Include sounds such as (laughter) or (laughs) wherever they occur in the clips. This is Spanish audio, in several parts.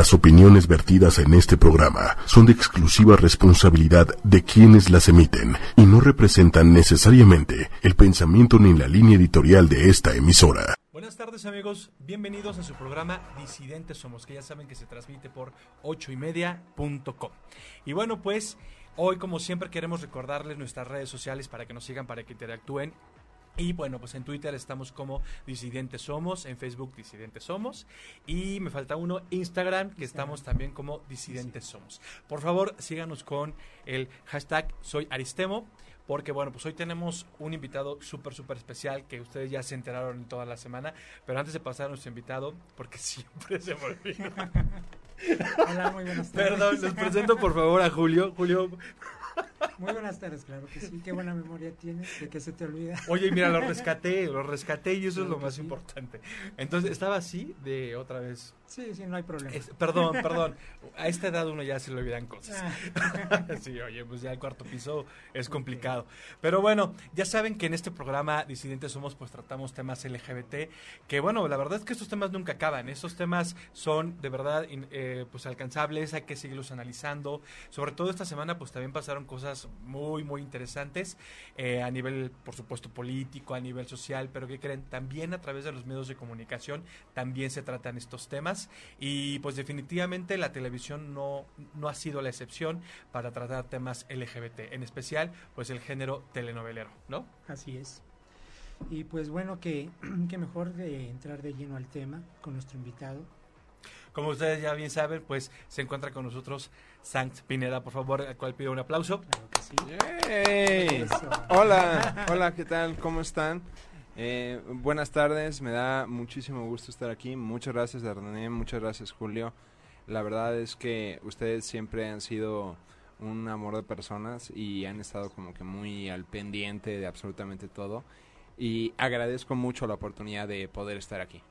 Las opiniones vertidas en este programa son de exclusiva responsabilidad de quienes las emiten y no representan necesariamente el pensamiento ni la línea editorial de esta emisora. Buenas tardes amigos, bienvenidos a su programa Disidentes Somos, que ya saben que se transmite por ochoymedia.com. Y bueno, pues hoy como siempre queremos recordarles nuestras redes sociales para que nos sigan, para que interactúen y bueno, pues en Twitter estamos como Disidentes Somos, en Facebook Disidentes Somos y me falta uno, Instagram, que estamos también como Disidentes Somos. Por favor, síganos con el hashtag Soy Aristemo, porque bueno, pues hoy tenemos un invitado súper, súper especial que ustedes ya se enteraron en toda la semana, pero antes de pasar a nuestro invitado, porque (laughs) siempre se me olvida. (laughs) Hola, muy buenas tardes. Perdón, les presento por favor a Julio. Julio, Muy buenas tardes, claro que sí. Qué buena memoria tienes, de que se te olvida. Oye, mira, lo rescaté, lo rescaté y eso es lo más sí. importante. Entonces, estaba así de otra vez. Sí, sí, no hay problema. Es- perdón, perdón. A esta edad uno ya se le olvidan cosas. Ah, (laughs) Sí, oye, pues ya el cuarto piso es complicado. Pero bueno, ya saben que en este programa Disidentes Somos, pues tratamos temas LGBT, que bueno, la verdad es que estos temas nunca acaban. Estos temas son de verdad eh, pues alcanzables, hay que seguirlos analizando. Sobre todo esta semana, pues también pasaron cosas muy, muy interesantes eh, a nivel, por supuesto, político, a nivel social, pero que creen, también a través de los medios de comunicación, también se tratan estos temas. Y pues definitivamente la televisión no, no ha sido la excepción para tratar temas LGBT, en especial pues el género telenovelero, ¿no? así es. Y pues bueno, que, (clears throat) que mejor de entrar de lleno al tema con nuestro invitado. Como ustedes ya bien saben, pues se encuentra con nosotros Sankt Pineda, por favor, al cual pido un aplauso. Claro que sí. ¡Yay! Eso. Hola, hola, ¿qué tal? ¿Cómo están? Eh, buenas tardes, me da muchísimo gusto estar aquí. Muchas gracias, René, muchas gracias, Julio. La verdad es que ustedes siempre han sido un amor de personas y han estado como que muy al pendiente de absolutamente todo. Y agradezco mucho la oportunidad de poder estar aquí.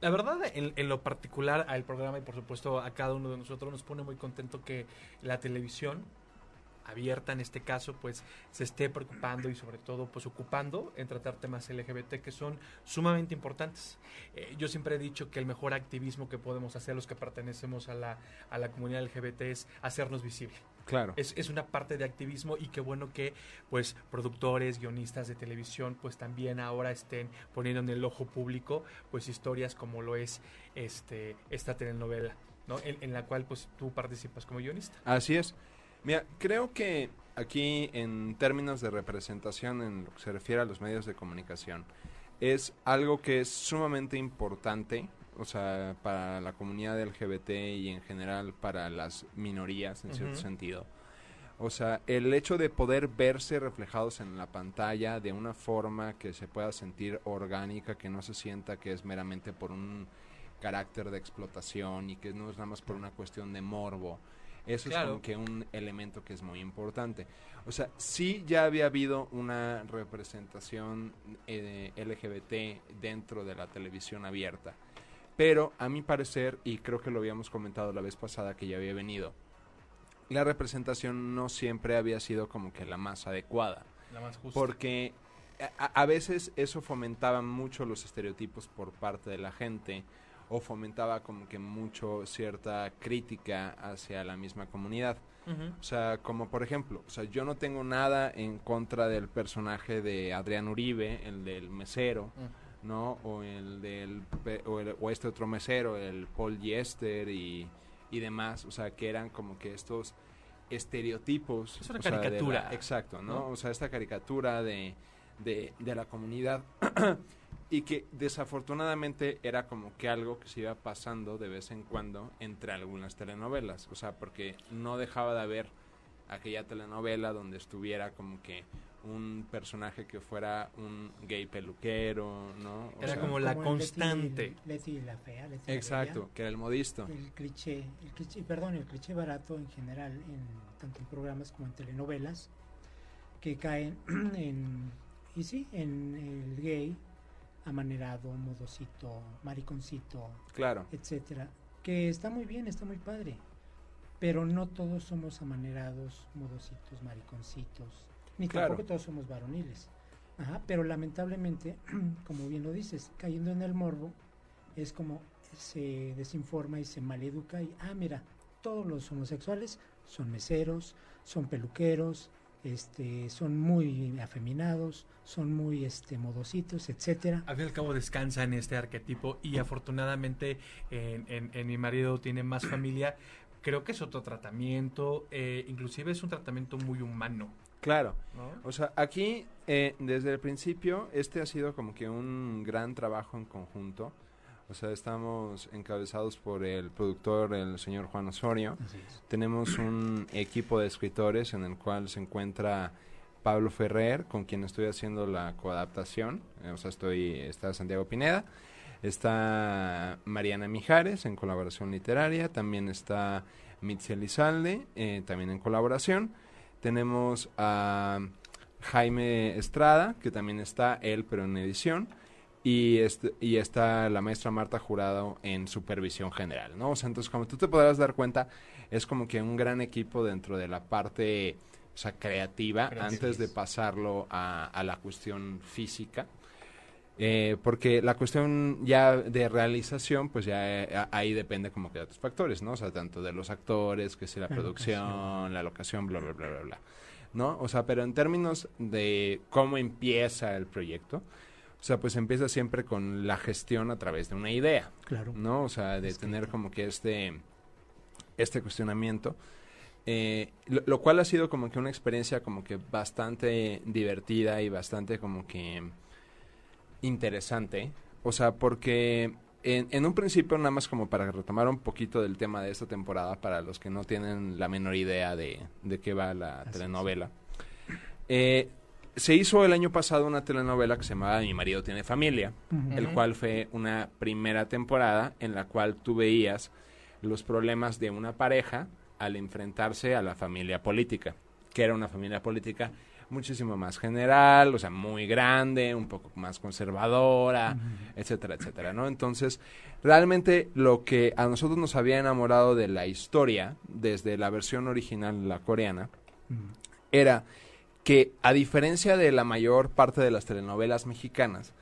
La verdad, en, en lo particular al programa y por supuesto a cada uno de nosotros nos pone muy contento que la televisión abierta en este caso pues se esté preocupando y sobre todo pues ocupando en tratar temas LGBT que son sumamente importantes. Eh, yo siempre he dicho que el mejor activismo que podemos hacer los que pertenecemos a la, a la comunidad LGBT es hacernos visible. Claro. Es, es una parte de activismo y qué bueno que pues productores, guionistas de televisión pues también ahora estén poniendo en el ojo público pues historias como lo es este esta telenovela, ¿no? En, en la cual pues tú participas como guionista. Así es. Mira, creo que aquí en términos de representación en lo que se refiere a los medios de comunicación, es algo que es sumamente importante, o sea, para la comunidad LGBT y en general para las minorías en cierto sentido. O sea, el hecho de poder verse reflejados en la pantalla de una forma que se pueda sentir orgánica, que no se sienta que es meramente por un carácter de explotación y que no es nada más por una cuestión de morbo. Eso Claro. es como que un elemento que es muy importante. O sea, sí ya había habido una representación eh, LGBT dentro de la televisión abierta. Pero a mi parecer, y creo que lo habíamos comentado la vez pasada que ya había venido, la representación no siempre había sido como que la más adecuada. La más justa. Porque a, a veces eso fomentaba mucho los estereotipos por parte de la gente o fomentaba como que mucho cierta crítica hacia la misma comunidad. O sea, como por ejemplo, o sea, yo no tengo nada en contra del personaje de Adrián Uribe, el del mesero. ¿no? O el del o, el- o este otro mesero, el Paul Yester y, y demás, o sea, que eran como que estos estereotipos. Es una sea, la- caricatura, exacto, ¿no? ¿no? O sea, esta caricatura de, de, de la comunidad (clears throat) (coughs) y que desafortunadamente era como que algo que se iba pasando de vez en cuando entre algunas telenovelas, o sea, porque no dejaba de haber aquella telenovela donde estuviera como que un personaje que fuera un gay peluquero, ¿no? O Era sea, como la constante. Leti, Leti la fea, Leti la Exacto, bella. que era el modisto. El cliché, el cliché, perdón, el cliché barato en general, en, tanto en programas como en telenovelas, que caen (clears throat) en, y sí, en el gay, amanerado, modosito, mariconcito, Claro, etcétera, que está muy bien, está muy padre, pero no todos somos amanerados, modositos, mariconcitos, ni Claro. tampoco todos somos varoniles. Ajá, pero lamentablemente, (clears throat) como bien lo dices, cayendo en el morbo, es como se desinforma y se maleduca y, ah, mira, todos los homosexuales son meseros, son peluqueros, este, son muy afeminados, son muy este, modositos, etcétera. Al fin y al cabo descansa en este arquetipo y afortunadamente en, en- en mi marido tiene más familia. Creo que es otro tratamiento, eh, inclusive es un tratamiento muy humano. Claro. ¿no? O sea, aquí, eh, desde el principio, este ha sido como que un gran trabajo en conjunto. O sea, estamos encabezados por el productor, el señor Juan Osorio. Tenemos un equipo de escritores en el cual se encuentra Pablo Ferrer, con quien estoy haciendo la coadaptación. Eh, o sea, estoy, está Santiago Pineda, está Mariana Mijares en colaboración literaria, también está Mitzi Lizalde, eh, también en colaboración. Tenemos a Jaime Estrada, que también está él, pero en edición. Y, este- y está la maestra Marta Jurado en supervisión general, ¿no? O sea, entonces, como tú te podrás dar cuenta, es como que un gran equipo dentro de la parte, o sea, creativa, antes de pasarlo a, a la cuestión física. Eh, porque la cuestión ya de realización, pues ya eh, ahí depende como que de otros factores, ¿no? O sea, tanto de los actores, que si la, La producción, locación. la locación, bla, bla, bla, bla, bla. ¿No? O sea, pero en términos de cómo empieza el proyecto, o sea, pues empieza siempre con la gestión a través de una idea, Claro. ¿no? O sea, de Es que- tener como que este, este cuestionamiento. Eh, lo, lo cual ha sido como que una experiencia como que bastante divertida y bastante como que interesante. O sea, porque en, en un principio, nada más como para retomar un poquito del tema de esta temporada, para los que no tienen la menor idea de, de qué va la Así telenovela. Eh, se hizo el año pasado una telenovela que se llamaba Mi marido tiene familia el cual fue una primera temporada en la cual tú veías los problemas de una pareja al enfrentarse a la familia política, que era una familia política muchísimo más general, o sea, muy grande, un poco más conservadora, etcétera, etcétera, ¿no? Entonces, realmente lo que a nosotros nos había enamorado de la historia, desde la versión original, la coreana, era que a diferencia de la mayor parte de las telenovelas mexicanas,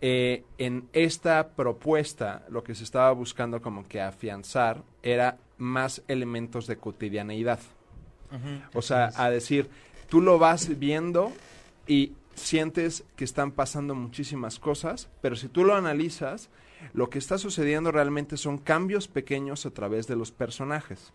eh, en esta propuesta lo que se estaba buscando como que afianzar era más elementos de cotidianeidad. O sea, a decir, tú lo vas viendo y sientes que están pasando muchísimas cosas, pero si tú lo analizas, lo que está sucediendo realmente son cambios pequeños a través de los personajes.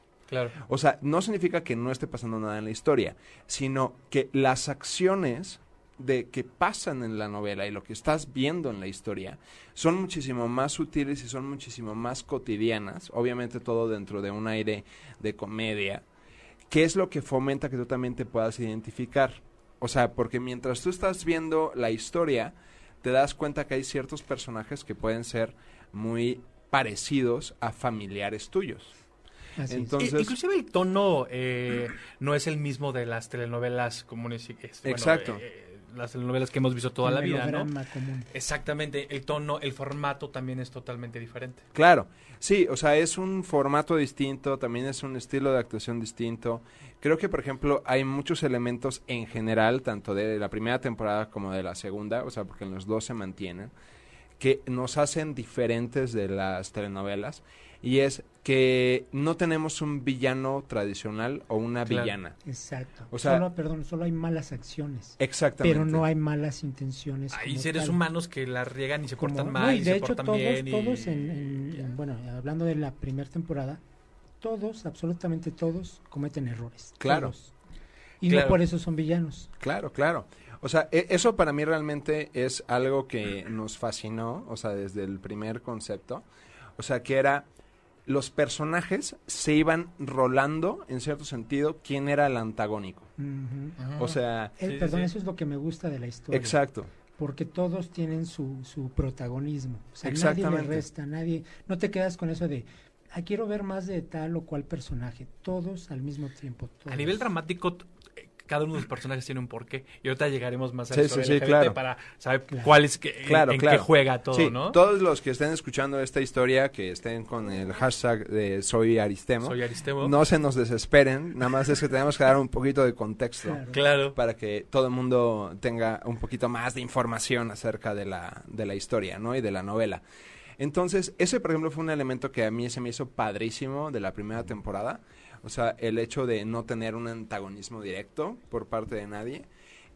O sea, no significa que no esté pasando nada en la historia, sino que las acciones de que pasan en la novela y lo que estás viendo en la historia son muchísimo más sutiles y son muchísimo más cotidianas, obviamente todo dentro de un aire de comedia, que es lo que fomenta que tú también te puedas identificar. O sea, porque mientras tú estás viendo la historia, te das cuenta que hay ciertos personajes que pueden ser muy parecidos a familiares tuyos. Así es. Entonces- inclusive el tono eh, no es el mismo de las telenovelas comunes. y- es, bueno, Exacto. eh, las telenovelas que hemos visto toda El la vida, ¿no? común. Exactamente, el tono, el formato también es totalmente diferente. Claro, sí, o sea, es un formato distinto, también es un estilo de actuación distinto. Creo que, por ejemplo, hay muchos elementos en general, tanto de la primera temporada como de la segunda, o sea, porque en los dos se mantienen, que nos hacen diferentes de las telenovelas. Y es que no tenemos un villano tradicional o una Claro. villana. Exacto. O sea- solo, perdón, solo hay malas acciones. Exactamente. Pero no hay malas intenciones. Hay seres tal. humanos que la riegan y se Como- portan no, mal y y, de se hecho portan todos, bien. y- todos en, en- en- bueno, hablando de la primera temporada, todos, absolutamente todos, cometen errores. Claro. Todos. Y Claro. no por eso son villanos. Claro, claro. O sea, e- eso para mí realmente es algo que nos fascinó, o sea, desde el primer concepto. O sea, que era los personajes se iban rolando, en cierto sentido, quién era el antagónico. O sea, Eh, Sí, perdón, sí. eso es lo que me gusta de la historia. exacto. Porque todos tienen su, su protagonismo. O sea, nadie Exactamente. le resta, nadie. No te quedas con eso de, ah, quiero ver más de tal o cual personaje. Todos al mismo tiempo. A nivel dramático, cada uno de los personajes tiene un porqué. Y ahorita llegaremos más a Sí, eso sí, claro. para saber cuál es, que, Claro, en claro. qué juega todo, sí, ¿no? todos los que estén escuchando esta historia, que estén con el hashtag de Soy Aristemo, Soy Aristemo. no se nos desesperen, nada más es que tenemos que dar un poquito de contexto. Claro. Claro. para que todo el mundo tenga un poquito más de información acerca de la, de la historia, ¿no? Y de la novela. Entonces, ese, por ejemplo, fue un elemento que a mí se me hizo padrísimo de la primera temporada. O sea, el hecho de no tener un antagonismo directo por parte de nadie.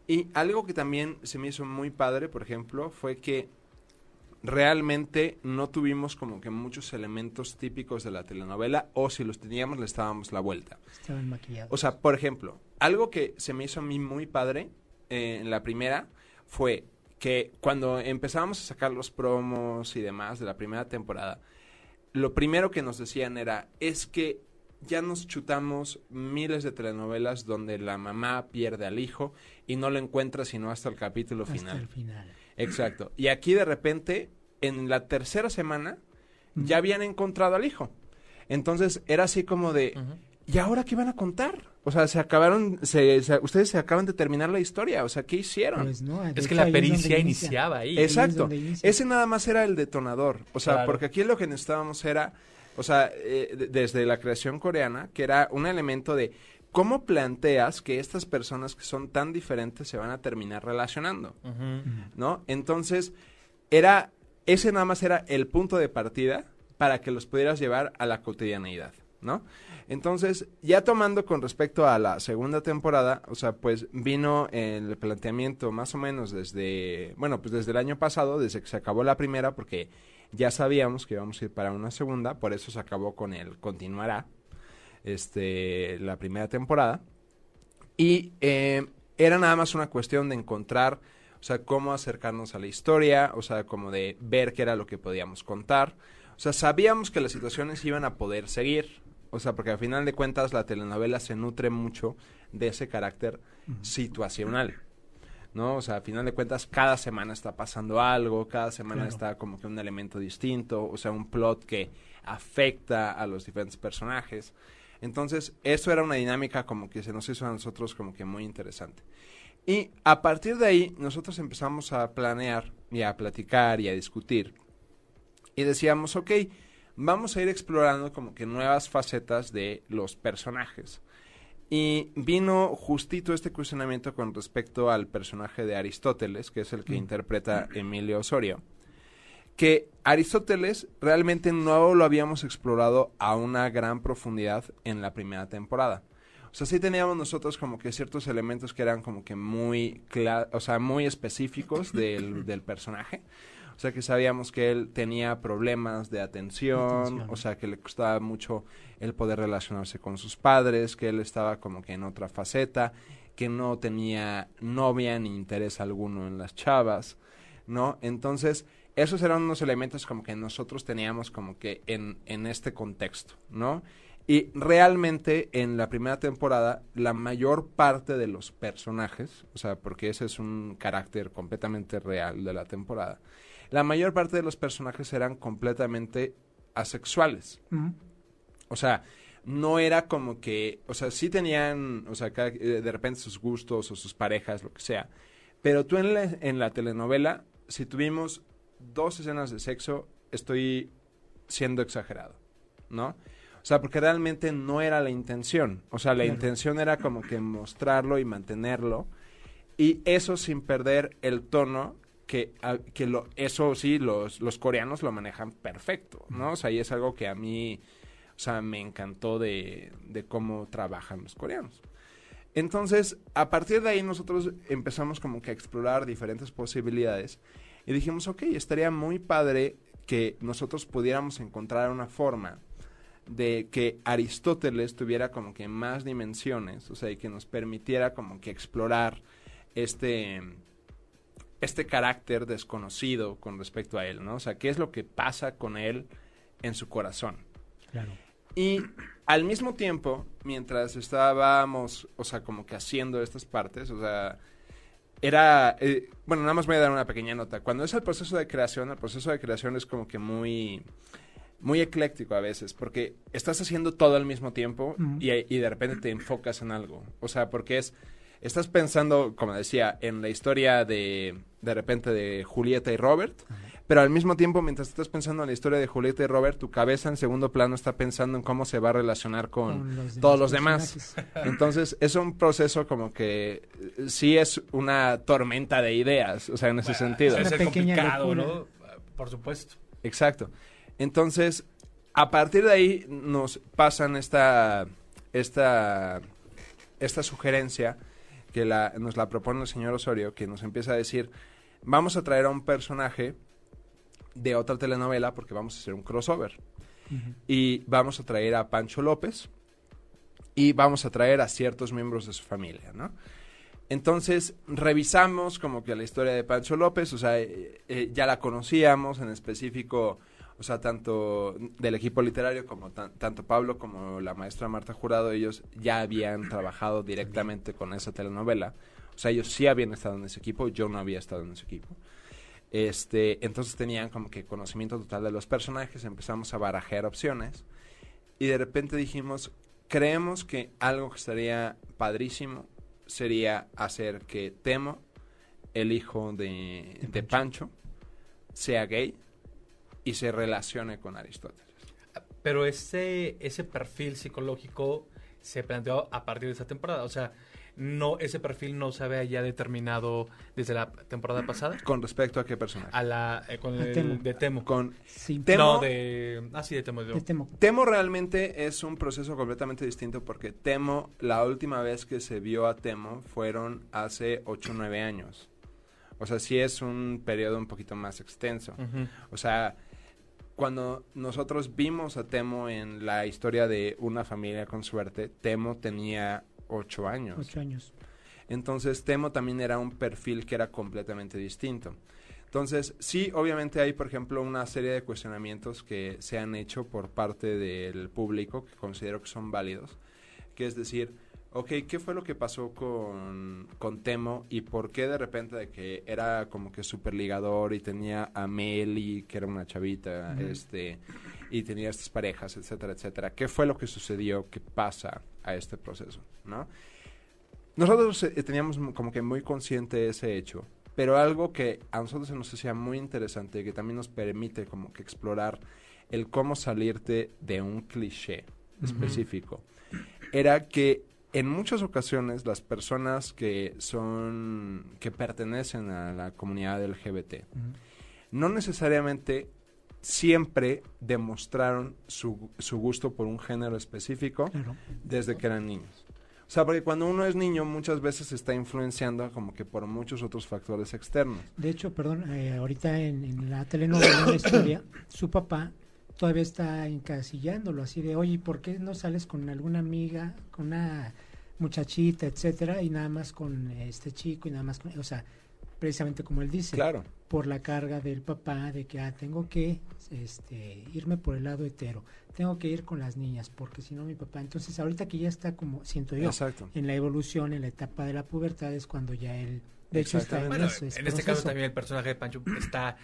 Y algo que también se me hizo muy padre, por ejemplo, fue que realmente no tuvimos como que muchos elementos típicos de la telenovela o si los teníamos le estábamos la vuelta. Estaban maquillados. O sea, por ejemplo, algo que se me hizo a mí muy padre eh, en la primera fue que cuando empezábamos a sacar los promos y demás de la primera temporada, lo primero que nos decían era, es que ya nos chutamos miles de telenovelas donde la mamá pierde al hijo y no lo encuentra sino hasta el capítulo hasta final. el final. Exacto. Y aquí de repente, en la tercera semana, ya habían encontrado al hijo. Entonces era así como de, ¿y ahora qué van a contar? O sea, se acabaron, se, se- ustedes se acaban de terminar la historia. O sea, ¿qué hicieron? Pues no, Es que la pericia inicia. iniciaba ahí. ahí es Exacto. Ese nada más era el detonador. O sea, Claro. porque aquí lo que necesitábamos era, o sea, eh, de- desde la creación coreana, que era un elemento de cómo planteas que estas personas que son tan diferentes se van a terminar relacionando. ¿no? Entonces, era, ese nada más era el punto de partida para que los pudieras llevar a la cotidianeidad, ¿no? Entonces, ya tomando con respecto a la segunda temporada, o sea, pues vino el planteamiento más o menos desde, bueno, pues desde el año pasado, desde que se acabó la primera, porque ya sabíamos que íbamos a ir para una segunda, por eso se acabó con el continuará, este, la primera temporada. Y eh, era nada más una cuestión de encontrar, o sea, cómo acercarnos a la historia, o sea, como de ver qué era lo que podíamos contar. O sea, sabíamos que las situaciones iban a poder seguir, o sea, porque al final de cuentas la telenovela se nutre mucho de ese carácter situacional. ¿No? O sea, a final de cuentas, cada semana está pasando algo, cada semana Claro. está como que un elemento distinto, o sea, un plot que afecta a los diferentes personajes. Entonces, eso era una dinámica como que se nos hizo a nosotros como que muy interesante. Y a partir de ahí, nosotros empezamos a planear y a platicar y a discutir. Y decíamos, ok, vamos a ir explorando como que nuevas facetas de los personajes. Y vino justito este cuestionamiento con respecto al personaje de Aristóteles, que es el que interpreta Emilio Osorio. Que Aristóteles realmente no lo habíamos explorado a una gran profundidad en la primera temporada. O sea, sí teníamos nosotros como que ciertos elementos que eran como que muy, o sea, muy específicos del, del personaje. O sea, que sabíamos que él tenía problemas de atención, Atención. o sea, que le costaba mucho el poder relacionarse con sus padres, que él estaba como que en otra faceta, que no tenía novia ni interés alguno en las chavas, ¿no? Entonces, esos eran unos elementos como que nosotros teníamos como que en, en este contexto, ¿no? Y realmente en la primera temporada, la mayor parte de los personajes, o sea, porque ese es un carácter completamente real de la temporada, la mayor parte de los personajes eran completamente asexuales. O sea, no era como que, o sea, sí tenían, o sea, cada- eh, de repente sus gustos o sus parejas, lo que sea. Pero tú en la, en la telenovela, si tuvimos dos escenas de sexo, estoy siendo exagerado, ¿no? O sea, porque realmente no era la intención. O sea, la Claro. intención era como que mostrarlo y mantenerlo. Y eso sin perder el tono que, a- que lo, eso sí, los, los coreanos lo manejan perfecto, ¿no? O sea, y es algo que a mí, o sea, me encantó de, de cómo trabajan los coreanos. Entonces, a partir de ahí nosotros empezamos como que a explorar diferentes posibilidades y dijimos, ok, estaría muy padre que nosotros pudiéramos encontrar una forma de que Aristóteles tuviera como que más dimensiones, o sea, y que nos permitiera como que explorar este este carácter desconocido con respecto a él, ¿no? O sea, qué es lo que pasa con él en su corazón. Claro. Y al mismo tiempo, mientras estábamos, o sea, como que haciendo estas partes, o sea, era, eh, bueno, nada más voy a dar una pequeña nota. Cuando es el proceso de creación, el proceso de creación es como que muy, muy ecléctico a veces, porque estás haciendo todo al mismo tiempo y, y de repente te enfocas en algo. O sea, porque es, estás pensando, como decía, en la historia de, de repente de Julieta y Robert, pero al mismo tiempo, mientras estás pensando en la historia de Julieta y Robert, tu cabeza en segundo plano está pensando en cómo se va a relacionar con, Con los todos demás los demás. Entonces, es un proceso como que eh, sí es una tormenta de ideas, o sea, en ese Bueno, sentido. Pequeña complicado. ¿no? Por supuesto. Exacto. Entonces, a partir de ahí nos pasan esta, esta, esta sugerencia que la, nos la propone el señor Osorio, que nos empieza a decir, vamos a traer a un personaje de otra telenovela porque vamos a hacer un crossover. Y vamos a traer a Pancho López y vamos a traer a ciertos miembros de su familia, ¿no? Entonces revisamos como que la historia de Pancho López, o sea, eh, eh, ya la conocíamos en específico, o sea, tanto del equipo literario como tan- tanto Pablo como la maestra Marta Jurado, ellos ya habían trabajado directamente con esa telenovela. O sea, ellos sí habían estado en ese equipo, yo no había estado en ese equipo. Este, entonces tenían como que conocimiento total de los personajes, empezamos a barajear opciones y de repente dijimos, creemos que algo que estaría padrísimo sería hacer que Temo, el hijo de, de Pancho, sea gay y se relacione con Aristóteles. Pero ese, ese perfil psicológico se planteó a partir de esta temporada. O sea, no ese perfil no se había ya determinado desde la temporada pasada. ¿Con respecto a qué personaje? A la, eh, con el Temo. de Temo. Con Sí, Temo- No, de... Ah, sí, de Temo. de- te temo. Temo realmente es un proceso completamente distinto porque Temo, la última vez que se vio a Temo fueron hace 8 o 9 años. O sea, sí es un periodo un poquito más extenso. O sea, cuando nosotros vimos a Temo en la historia de una familia con suerte, Temo tenía 8 años. Ocho años. Entonces, Temo también era un perfil que era completamente distinto. Entonces, sí, obviamente hay, por ejemplo, una serie de cuestionamientos que se han hecho por parte del público que considero que son válidos, que es decir, ok, ¿qué fue lo que pasó con, con Temo y por qué de repente de que era como que super ligador y tenía a Meli, que era una chavita, este, y tenía estas parejas, etcétera, etcétera? ¿Qué fue lo que sucedió que pasa a este proceso, no? Nosotros eh, teníamos como que muy consciente ese hecho, pero algo que a nosotros se nos hacía muy interesante, que también nos permite como que explorar el cómo salirte de un cliché específico, era que en muchas ocasiones las personas que son, que pertenecen a la comunidad LGBT, Ujú. no necesariamente siempre demostraron su, su gusto por un género específico Claro. desde que eran niños. O sea, porque cuando uno es niño muchas veces se está influenciando como que por muchos otros factores externos. De hecho, perdón, eh, ahorita en, en la telenovela, en la historia, (coughs) su papá todavía está encasillándolo así de, oye, ¿por qué no sales con alguna amiga, con una muchachita, etcétera, y nada más con este chico y nada más con, o sea, precisamente como él dice, Claro. Por la carga del papá de que ah, tengo que este, irme por el lado hetero, tengo que ir con las niñas, porque si no mi papá, entonces ahorita que ya está como, siento yo, Exacto. en la evolución, en la etapa de la pubertad es cuando ya él, de hecho está en, Bueno, ese en este caso también el personaje de Pancho está,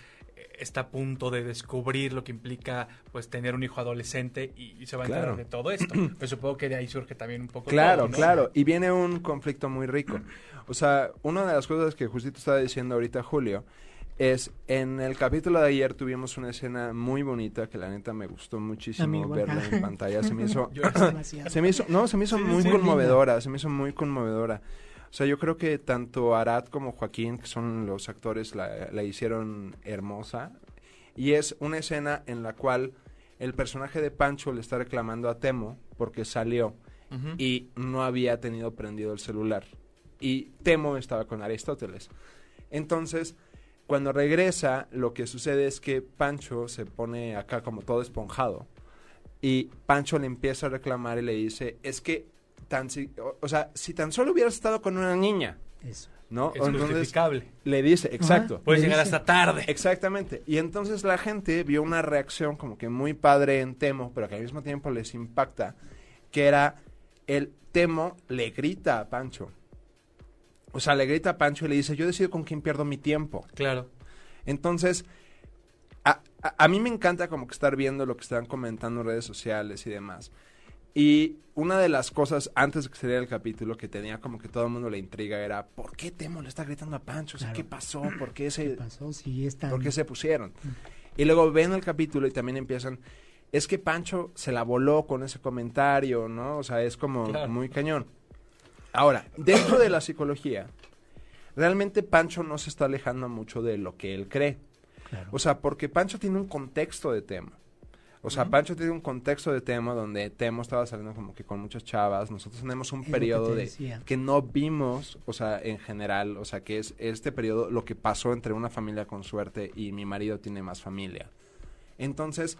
está a punto de descubrir lo que implica pues tener un hijo adolescente y, y se va a enterar Claro. de todo esto. (clears throat) Pues supongo que de ahí surge también un poco Claro, todo, ¿no? claro. Y viene un conflicto muy rico. O sea, una de las cosas que justito estaba diciendo ahorita Julio es en el capítulo de ayer tuvimos una escena muy bonita que la neta me gustó muchísimo verla en pantalla. Se me hizo, (laughs) (clears throat) se me hizo, no, se me hizo Sí, muy sí. conmovedora, se me hizo muy conmovedora. O sea, yo creo que tanto Arad como Joaquín, que son los actores, la, la hicieron hermosa. Y es una escena en la cual el personaje de Pancho le está reclamando a Temo porque salió y no había tenido prendido el celular. Y Temo estaba con Aristóteles. Entonces, cuando regresa, lo que sucede es que Pancho se pone acá como todo esponjado. Y Pancho le empieza a reclamar y le dice, es que, tan si- o, o sea, si tan solo hubieras estado con una niña, Eso. ¿no? Es entonces justificable. le dice, exacto. Puedes Le llegar dice- hasta tarde. Exactamente. Y entonces la gente vio una reacción como que muy padre en Temo, pero que al mismo tiempo les impacta, que era el Temo le grita a Pancho. O sea, le grita a Pancho y le dice, yo decido con quién pierdo mi tiempo. Claro. Entonces, a, a- a mí me encanta como que estar viendo lo que están comentando en redes sociales y demás. Y una de las cosas antes de que saliera el capítulo que tenía como que todo el mundo la intriga era, ¿por qué Temo le está gritando a Pancho? O sea, Claro. ¿qué pasó? ¿Por qué ¿Qué se, pasó? Sí, por qué se pusieron? Y luego ven el capítulo y también empiezan, es que Pancho se la voló con ese comentario, ¿no? O sea, es como Claro. muy cañón. Ahora, dentro de la psicología, realmente Pancho no se está alejando mucho de lo que él cree. Claro. O sea, porque Pancho tiene un contexto de tema. O sea, Pancho tiene un contexto de tema donde Temo estaba saliendo como que con muchas chavas. Nosotros tenemos un Es lo que periodo de decía. que no vimos, o sea, en general, o sea, que es este periodo lo que pasó entre una familia con suerte y mi marido tiene más familia. Entonces,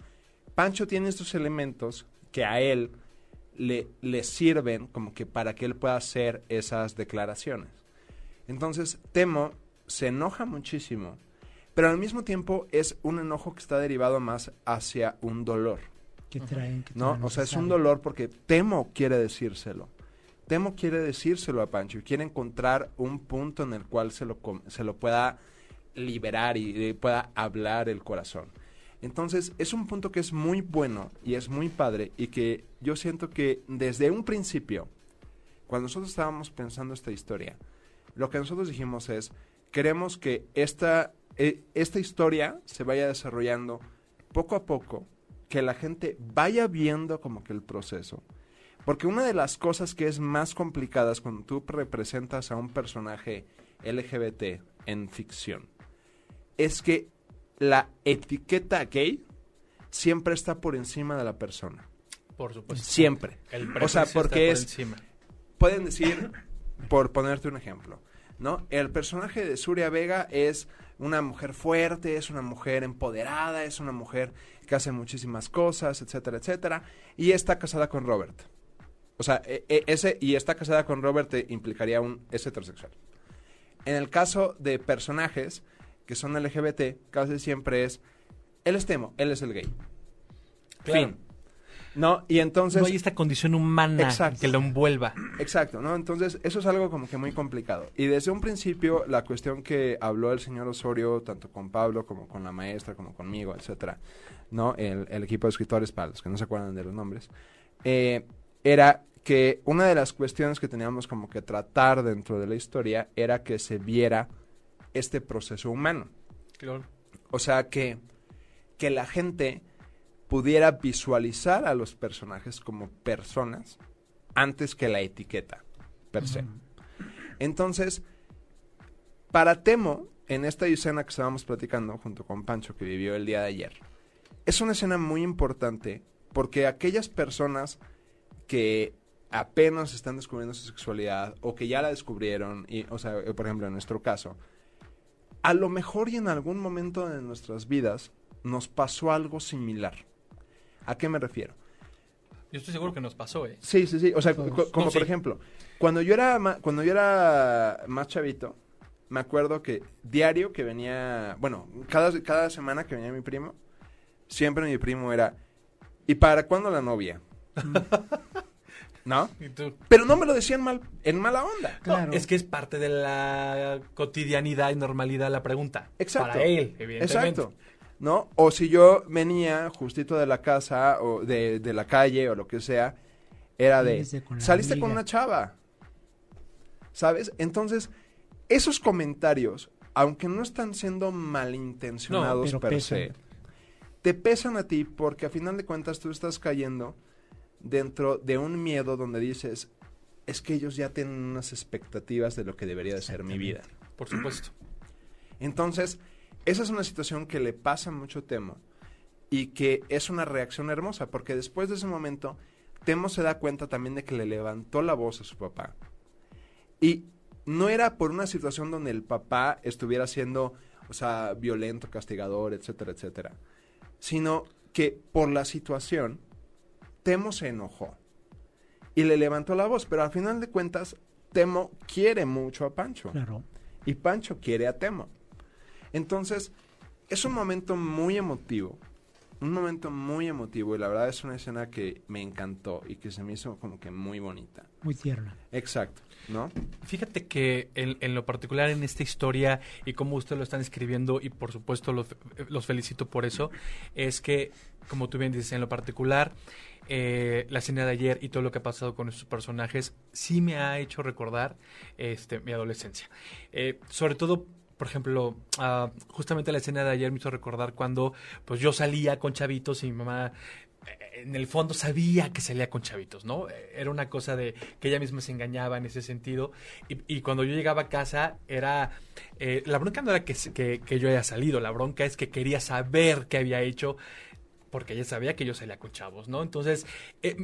Pancho tiene estos elementos que a él le, le sirven como que para que él pueda hacer esas declaraciones. Entonces, Temo se enoja muchísimo, pero al mismo tiempo es un enojo que está derivado más hacia un dolor. que traen, que ¿no? O sea, es un dolor porque Temo quiere decírselo. Temo quiere decírselo a Pancho y quiere encontrar un punto en el cual se lo, se lo pueda liberar y pueda hablar el corazón. Entonces, es un punto que es muy bueno y es muy padre y que yo siento que desde un principio, cuando nosotros estábamos pensando esta historia, lo que nosotros dijimos es, queremos que esta, eh, esta historia se vaya desarrollando poco a poco, que la gente vaya viendo como que el proceso. Porque una de las cosas que es más complicadas cuando tú representas a un personaje LGBT en ficción es que la etiqueta gay siempre está por encima de la persona. Por supuesto. Siempre. El O sea, porque por es- encima. Pueden decir, por ponerte un ejemplo, ¿no? El personaje de Surya Vega es una mujer fuerte, es una mujer empoderada, es una mujer que hace muchísimas cosas, etcétera, etcétera, y está casada con Robert. O sea, e- e- ese y está casada con Robert implicaría un es heterosexual. En el caso de personajes que son LGBT, casi siempre es él es temo, él es el gay. Claro. Fin. ¿No? Y entonces no hay esta condición humana Exacto. que lo envuelva. Exacto, ¿no? Entonces, eso es algo como que muy complicado. Y desde un principio, la cuestión que habló el señor Osorio, tanto con Pablo como con la maestra, como conmigo, etcétera, ¿no? El, el equipo de escritores, para los que no se acuerdan de los nombres, eh, era que una de las cuestiones que teníamos como que tratar dentro de la historia era que se viera este proceso humano. Claro. O sea, que, que la gente pudiera visualizar a los personajes como personas antes que la etiqueta, per se. Entonces, para Temo, en esta escena que estábamos platicando junto con Pancho que vivió el día de ayer, es una escena muy importante porque aquellas personas que apenas están descubriendo su sexualidad o que ya la descubrieron, y, o sea, por ejemplo, en nuestro caso, a lo mejor y en algún momento de nuestras vidas nos pasó algo similar. ¿A qué me refiero? Yo estoy seguro que nos pasó, ¿eh? Sí, sí, sí. O sea, Todos. como No, sí. por ejemplo, cuando yo era ma- cuando yo era más chavito, me acuerdo que diario que venía, bueno, cada, cada semana que venía mi primo, siempre mi primo era, ¿y para cuándo la novia? (laughs) ¿No? Y tú, Pero no me lo decían mal, en mala onda. Claro. Es que es parte de la cotidianidad y normalidad la pregunta. Exacto. Para él, evidentemente. Exacto. ¿No? O si yo venía justito de la casa o de, de la calle o lo que sea, era de, Saliste con saliste amiga". con una chava. ¿Sabes? Entonces, esos comentarios, aunque no están siendo malintencionados No, pero per pesan. se, te pesan a ti porque a final de cuentas tú estás cayendo dentro de un miedo donde dices, es que ellos ya tienen unas expectativas de lo que debería de ser mi vida. Por supuesto. Entonces, esa es una situación que le pasa mucho a Temo y que es una reacción hermosa, porque después de ese momento, Temo se da cuenta también de que le levantó la voz a su papá. Y no era por una situación donde el papá estuviera siendo, o sea, violento, castigador, etcétera, etcétera, sino que por la situación, Temo se enojó y le levantó la voz, pero al final de cuentas, Temo quiere mucho a Pancho Claro. y Pancho quiere a Temo. Entonces, es un momento muy emotivo, un momento muy emotivo y la verdad es una escena que me encantó y que se me hizo como que muy bonita. Muy tierna. Exacto, ¿no? Fíjate que en, en lo particular en esta historia y cómo ustedes lo están escribiendo y por supuesto los, los felicito por eso, es que como tú bien dices, en lo particular eh, la escena de ayer y todo lo que ha pasado con estos personajes sí me ha hecho recordar este, mi adolescencia. Eh, sobre todo por ejemplo, ah, justamente la escena de ayer me hizo recordar cuando pues yo salía con chavitos y mi mamá eh, en el fondo sabía que salía con chavitos, ¿no? Era una cosa de que ella misma se engañaba en ese sentido. Y, cuando yo llegaba a casa era... la bronca no era que, que, que yo haya salido, la bronca es que quería saber qué había hecho porque ella sabía que yo salía con chavos, ¿no? Entonces, eh,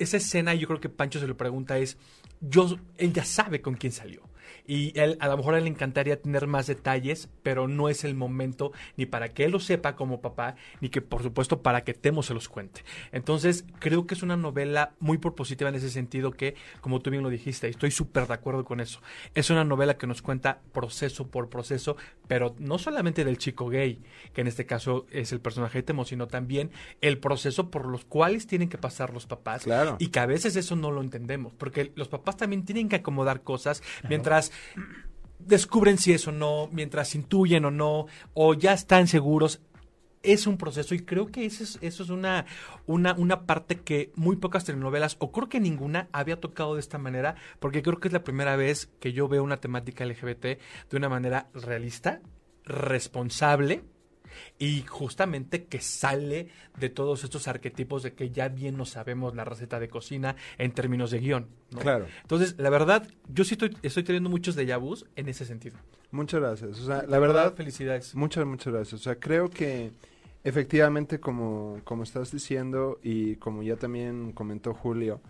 esa escena, yo creo que Pancho se lo pregunta es, yo, él ya sabe con quién salió. Y él, a lo mejor a él le encantaría tener más detalles, pero no es el momento ni para que él lo sepa como papá, ni que por supuesto para que Temo se los cuente. Entonces, creo que es una novela muy propositiva en ese sentido que, como tú bien lo dijiste, y estoy súper de acuerdo con eso, es una novela que nos cuenta proceso por proceso, pero no solamente del chico gay, que en este caso es el personaje de Temo, sino también el proceso por los cuales tienen que pasar los papás Claro. y que a veces eso no lo entendemos, porque los papás también tienen que acomodar cosas mientras descubren si es o no, mientras intuyen o no, o ya están seguros. Es un proceso y creo que eso es, eso es una, una, una parte que muy pocas telenovelas, o creo que ninguna, había tocado de esta manera, porque creo que es la primera vez que yo veo una temática LGBT de una manera realista, responsable, y justamente que sale de todos estos arquetipos de que ya bien no sabemos la receta de cocina en términos de guion. ¿no? Claro. Entonces, la verdad, yo sí estoy, estoy teniendo muchos déjà vus en ese sentido. Muchas gracias. O sea, la verdad, felicidades. Muchas, muchas gracias. O sea, creo que efectivamente, como, como estás diciendo y como ya también comentó Julio,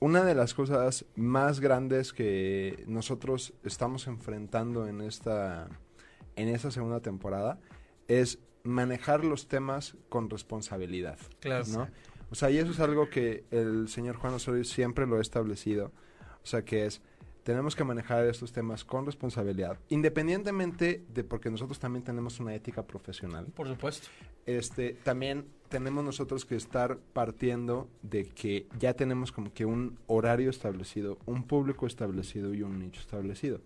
una de las cosas más grandes que nosotros estamos enfrentando en esta, en esta segunda temporada es manejar los temas con responsabilidad. Claro. ¿no? O sea, y eso es algo que el señor Juan Osorio siempre lo ha establecido. O sea, que es, tenemos que manejar estos temas con responsabilidad, independientemente de porque nosotros también tenemos una ética profesional. Por supuesto. Este, también tenemos nosotros que estar partiendo de que ya tenemos como que un horario establecido, un público establecido y un nicho establecido.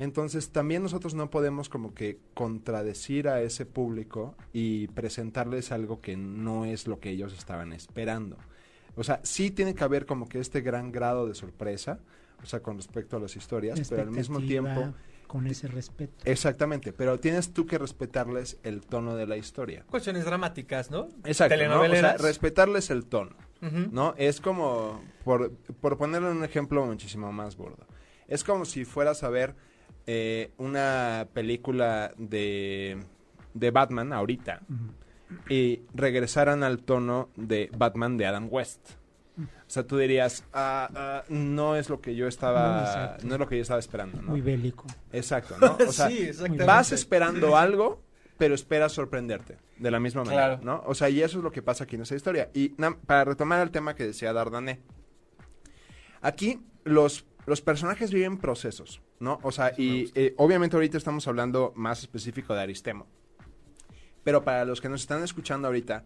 Entonces, también nosotros no podemos como que contradecir a ese público y presentarles algo que no es lo que ellos estaban esperando. O sea, sí tiene que haber como que este gran grado de sorpresa, o sea, con respecto a las historias, La pero al mismo tiempo... Con ese respeto. Exactamente, pero tienes tú que respetarles el tono de la historia. Cuestiones dramáticas, ¿no? Exacto, ¿no? O sea, Telenoveleras. respetarles el tono. ¿no? Es como, por, por ponerle un ejemplo muchísimo más gordo, es como si fueras a ver eh, una película de, de Batman ahorita y regresaran al tono de Batman de Adam West. O sea, tú dirías, ah, ah, no es lo que yo No, estaba, exacto. no es lo que yo estaba esperando, ¿no? Muy bélico. Exacto, ¿no? O (laughs) sea, sí, vas esperando algo, pero esperas sorprenderte de la misma manera, Claro. ¿no? O sea, y eso es lo que pasa aquí en esta historia. Y na- para retomar el tema que decía Dardané, aquí los, los personajes viven procesos, ¿no? O sea, y eh, obviamente ahorita estamos hablando más específico de Aristemo. Pero para los que nos están escuchando ahorita,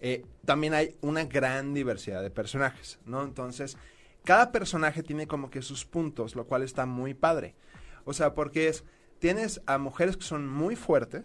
eh, también hay una gran diversidad de personajes, ¿no? Entonces, cada personaje tiene como que sus puntos, lo cual está muy padre. O sea, porque es, tienes a mujeres que son muy fuertes,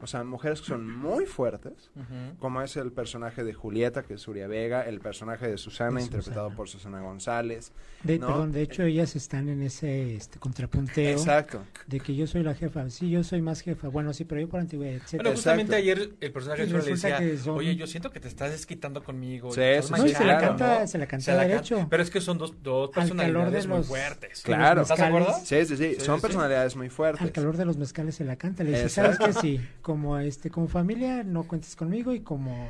o sea, mujeres que son muy fuertes, como es el personaje de Julieta, que es Surya Vega, el personaje de Susana, De interpretado Susana. por Susana González. De, ¿no? Perdón, de hecho ellas están en ese este, contrapunteo Exacto. de que yo soy la jefa. Sí, yo soy más jefa. Bueno, sí, pero yo por antigüedad, etc. Bueno, justamente Exacto. ayer el personaje de le decía, son- oye, yo siento que te estás desquitando conmigo. Sí, y se la canta, ¿no? se la canta Se la derecho. canta. Pero es que son dos, dos personalidades muy fuertes. Claro. ¿Estás de acuerdo? Sí, sí, sí, Sí, son sí. personalidades muy fuertes. Al calor de los mezcales se la canta. Le dice, Exacto. ¿sabes qué? Sí, como, este, como familia no cuentes conmigo y como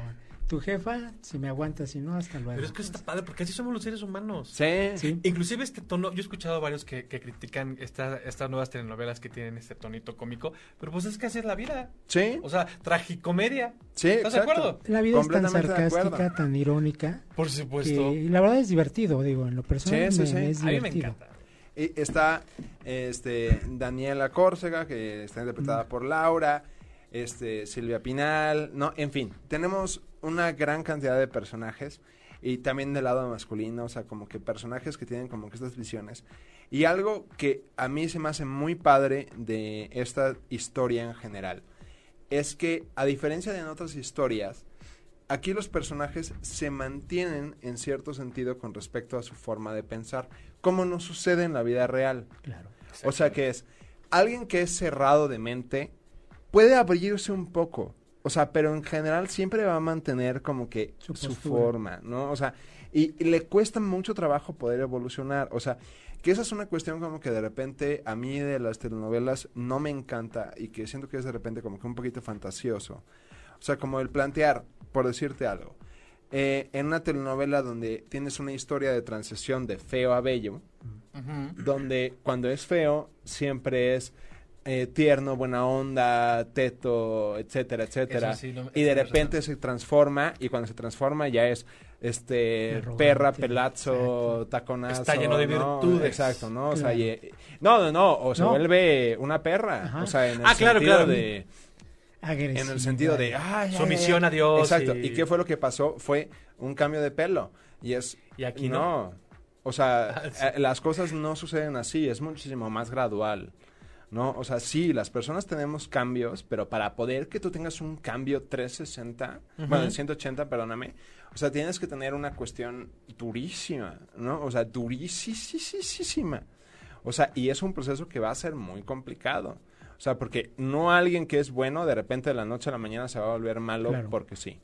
tu jefa, si me aguantas, si no, hasta luego. Pero es que eso está padre, porque así somos los seres humanos. Sí, Sí. Inclusive este tono, yo he escuchado a varios que, que critican esta, estas nuevas telenovelas que tienen este tonito cómico, pero pues es que así es la vida. sí, O sea, tragicomedia. sí, ¿Estás de acuerdo? La vida es tan sarcástica, tan irónica, Por supuesto. que la verdad es divertido, digo, en lo personal Sí, sí, me- sí. me es A mí me divertido. encanta. Está este Daniela Córcega, que está interpretada por Laura, este Silvia Pinal, no, en fin, tenemos una gran cantidad de personajes y también del lado masculino, o sea, como que personajes que tienen como que estas visiones. Y algo que a mí se me hace muy padre de esta historia en general es que a diferencia de en otras historias, aquí los personajes se mantienen en cierto sentido con respecto a su forma de pensar, como no sucede en la vida real. Claro. O sea que es alguien que es cerrado de mente puede abrirse un poco o sea, pero en general siempre va a mantener como que Su forma, ¿no? O sea, y, y le cuesta mucho trabajo poder evolucionar, o sea, que esa es una cuestión como que de repente a mí de las telenovelas no me encanta y que siento que es de repente como que un poquito fantasioso. O sea, como el plantear, por decirte algo, eh, en una telenovela donde tienes una historia de transición de feo a bello, donde cuando es feo siempre es eh, tierno, buena onda, teto, etcétera, etcétera. Sí, y de repente se transforma y cuando se transforma ya es este perra, pelazo, taconazo. Está lleno de ¿no? virtudes. Exacto, ¿no? O sea, y- no, no, no, o se No. vuelve una perra, Ajá. o sea, en el Ah, claro, claro. de En el sentido de ya, Sumisión a Dios Exacto. y- y... qué fue lo que pasó? Fue un cambio de pelo y es Y aquí no. O sea, (laughs) Ah, sí. eh, las cosas no suceden así, es muchísimo más gradual. ¿No? O sea, sí, las personas tenemos cambios, pero para poder que tú tengas un cambio 360, bueno, de 180, perdóname, o sea, tienes que tener una cuestión durísima, ¿no? O sea, durísima. O sea, y es un proceso que va a ser muy complicado. O sea, porque no alguien que es bueno de repente de la noche a la mañana se va a volver malo Claro. porque sí.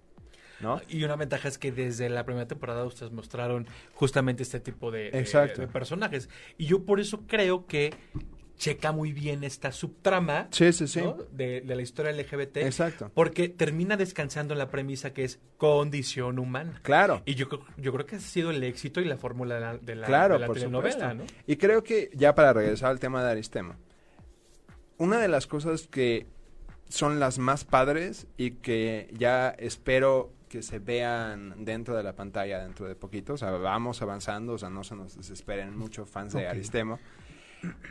¿No? Y una ventaja es que desde la primera temporada ustedes mostraron justamente este tipo de, de- de personajes. Y yo por eso creo que checa muy bien esta subtrama Sí, sí, sí. ¿no? de, de la historia LGBT. Exacto. Porque termina descansando en la premisa que es condición humana. Claro. Y yo, creo- yo creo que ha sido el éxito y la fórmula de la, de la, Claro, de la por telenovela, supuesto. ¿no? Y creo que, ya para regresar al tema de Aristemo, una de las cosas que son las más padres y que ya espero que se vean dentro de la pantalla dentro de poquito, o sea, vamos avanzando, o sea, no se nos desesperen mucho fans de. Aristemo,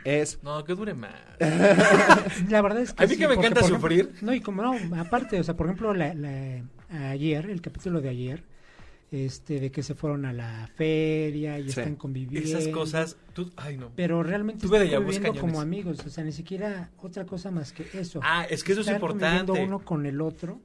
es... No, que dure más. (laughs) La verdad es que A mí sí, que me porque, encanta ejemplo- sufrir. no, y como no, aparte, o sea, por ejemplo, la, la- ayer, el capítulo de ayer, este, de que se fueron a la feria y Sí. están conviviendo. Esas cosas, tú, ay no. Pero realmente Tuve están conviviendo como amigos, o sea, ni siquiera otra cosa más que eso. Ah, es que eso es Estar importante. uno con el otro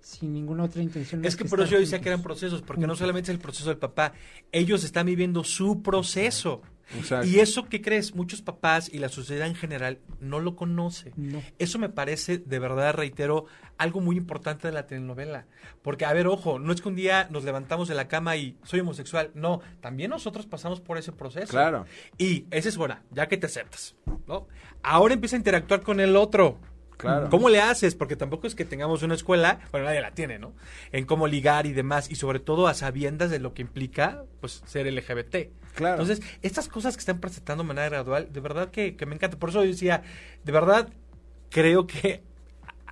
sin ninguna otra intención. Es más que por eso yo decía que eran procesos, porque no solamente es el proceso del papá, ellos están viviendo su proceso. Exacto. Y eso que crees, muchos papás y la sociedad en general no lo conoce. No. Eso me parece, de verdad, reitero, algo muy importante de la telenovela. Porque, a ver, ojo, no es que un día nos levantamos de la cama y soy homosexual. No, también nosotros pasamos por ese proceso. Claro. Y esa es buena, ya que te aceptas. ¿no? Ahora empieza a interactuar con el otro. Claro. ¿Cómo le haces? Porque tampoco es que tengamos una escuela, bueno, nadie la tiene, ¿no? En cómo ligar y demás, y sobre todo a sabiendas de lo que implica, pues, ser LGBT. Claro. Entonces, estas cosas que están presentando de manera gradual, de verdad que, que me encanta. Por eso yo decía, de verdad, creo que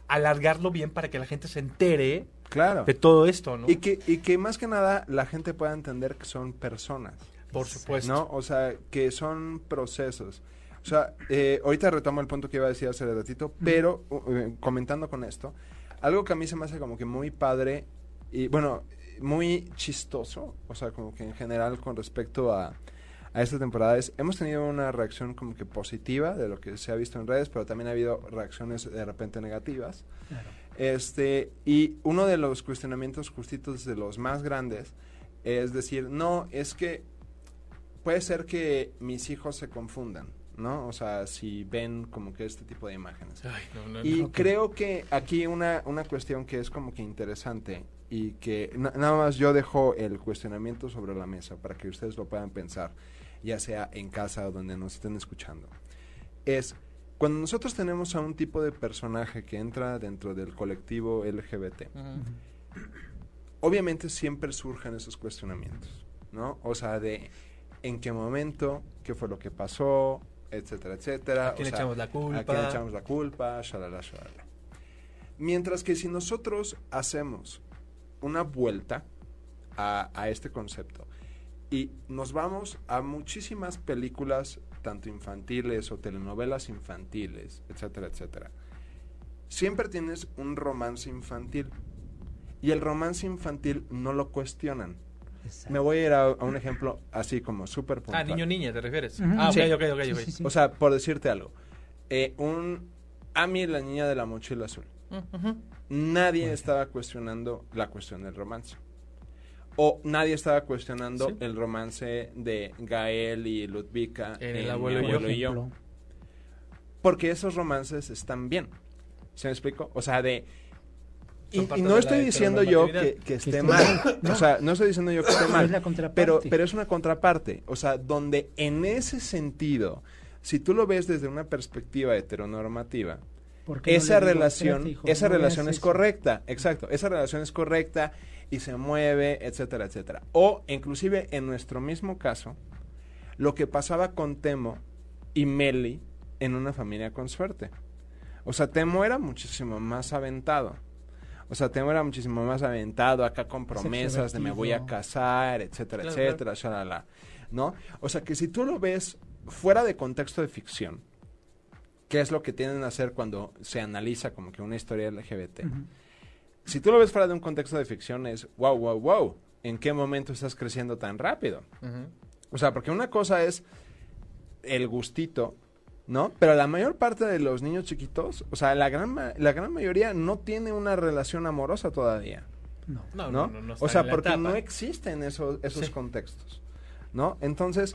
alargarlo bien para que la gente se entere Claro. de todo esto, ¿no? Y que, y que más que nada la gente pueda entender que son personas. Por supuesto. ¿No? O sea, que son procesos. O sea, eh, ahorita retomo el punto que iba a decir hace ratito, pero eh, comentando con esto, algo que a mí se me hace como que muy padre y, bueno, muy chistoso, o sea, como que en general con respecto a, a esta temporada es, hemos tenido una reacción como que positiva de lo que se ha visto en redes, pero también ha habido reacciones de repente negativas. Claro. Este, y uno de los cuestionamientos justitos de los más grandes es decir, no, es que puede ser que mis hijos se confundan, ¿no? O sea, si ven como que este tipo de imágenes. Ay, no, no, Y no. Creo que aquí una, una cuestión que es como que interesante y que na- nada más yo dejo el cuestionamiento sobre la mesa para que ustedes lo puedan pensar, ya sea en casa o donde nos estén escuchando, es cuando nosotros tenemos a un tipo de personaje que entra dentro del colectivo LGBT, obviamente siempre surgen esos cuestionamientos, ¿no? O sea, de en qué momento, qué fue lo que pasó, etcétera, etcétera. ¿A quién o le sea, echamos la culpa? ¿A quién le echamos la culpa? Shalala, shalala. Mientras que si nosotros hacemos una vuelta a, a este concepto y nos vamos a muchísimas películas, tanto infantiles o telenovelas infantiles, etcétera, etcétera, siempre tienes un romance infantil. Y el romance infantil no lo cuestionan. Exacto. Me voy a ir a, a un ejemplo así como súper Ah, puntual. niño niña, ¿te refieres? Ah, ok, Sí. ok, ok, Sí, ok. sí, sí. O sea, por decirte algo, eh, un Amy la niña de la mochila azul. Nadie estaba cuestionando la cuestión del romance. O nadie estaba cuestionando Sí. el romance de Gael y Ludvika En El Mi abuelo y yo. Por Abuelo y yo. ejemplo, Porque esos romances están bien. ¿Se me explico? O sea, de Y, no estoy diciendo yo que, que esté mal. no. O sea, no estoy diciendo yo que esté Pero mal. es. Pero, pero es una contraparte. O sea, donde en ese sentido, si tú lo ves desde una perspectiva heteronormativa, ¿Por qué no esa digo, relación, "Espérate, hijo, esa no relación es eso"? correcta, exacto, esa relación es correcta y se mueve, etcétera, etcétera. O inclusive en nuestro mismo caso, lo que pasaba con Temo y Meli en una familia con suerte. O sea, Temo era muchísimo más aventado. O sea, Temo era muchísimo más aventado, acá con promesas de me voy a casar, etcétera, Claro, etcétera, shalala, ¿no? O sea, que si tú lo ves fuera de contexto de ficción, que es lo que tienden a hacer cuando se analiza como que una historia LGBT. Si tú lo ves fuera de un contexto de ficción es, wow, wow, wow, ¿en qué momento estás creciendo tan rápido? O sea, porque una cosa es el gustito, ¿no? Pero la mayor parte de los niños chiquitos, o sea, la gran, ma- la gran mayoría no tiene una relación amorosa todavía. No. No, ¿no? no, no, no está o sea, en la porque etapa. no existen esos, esos Sí. contextos, ¿no? Entonces,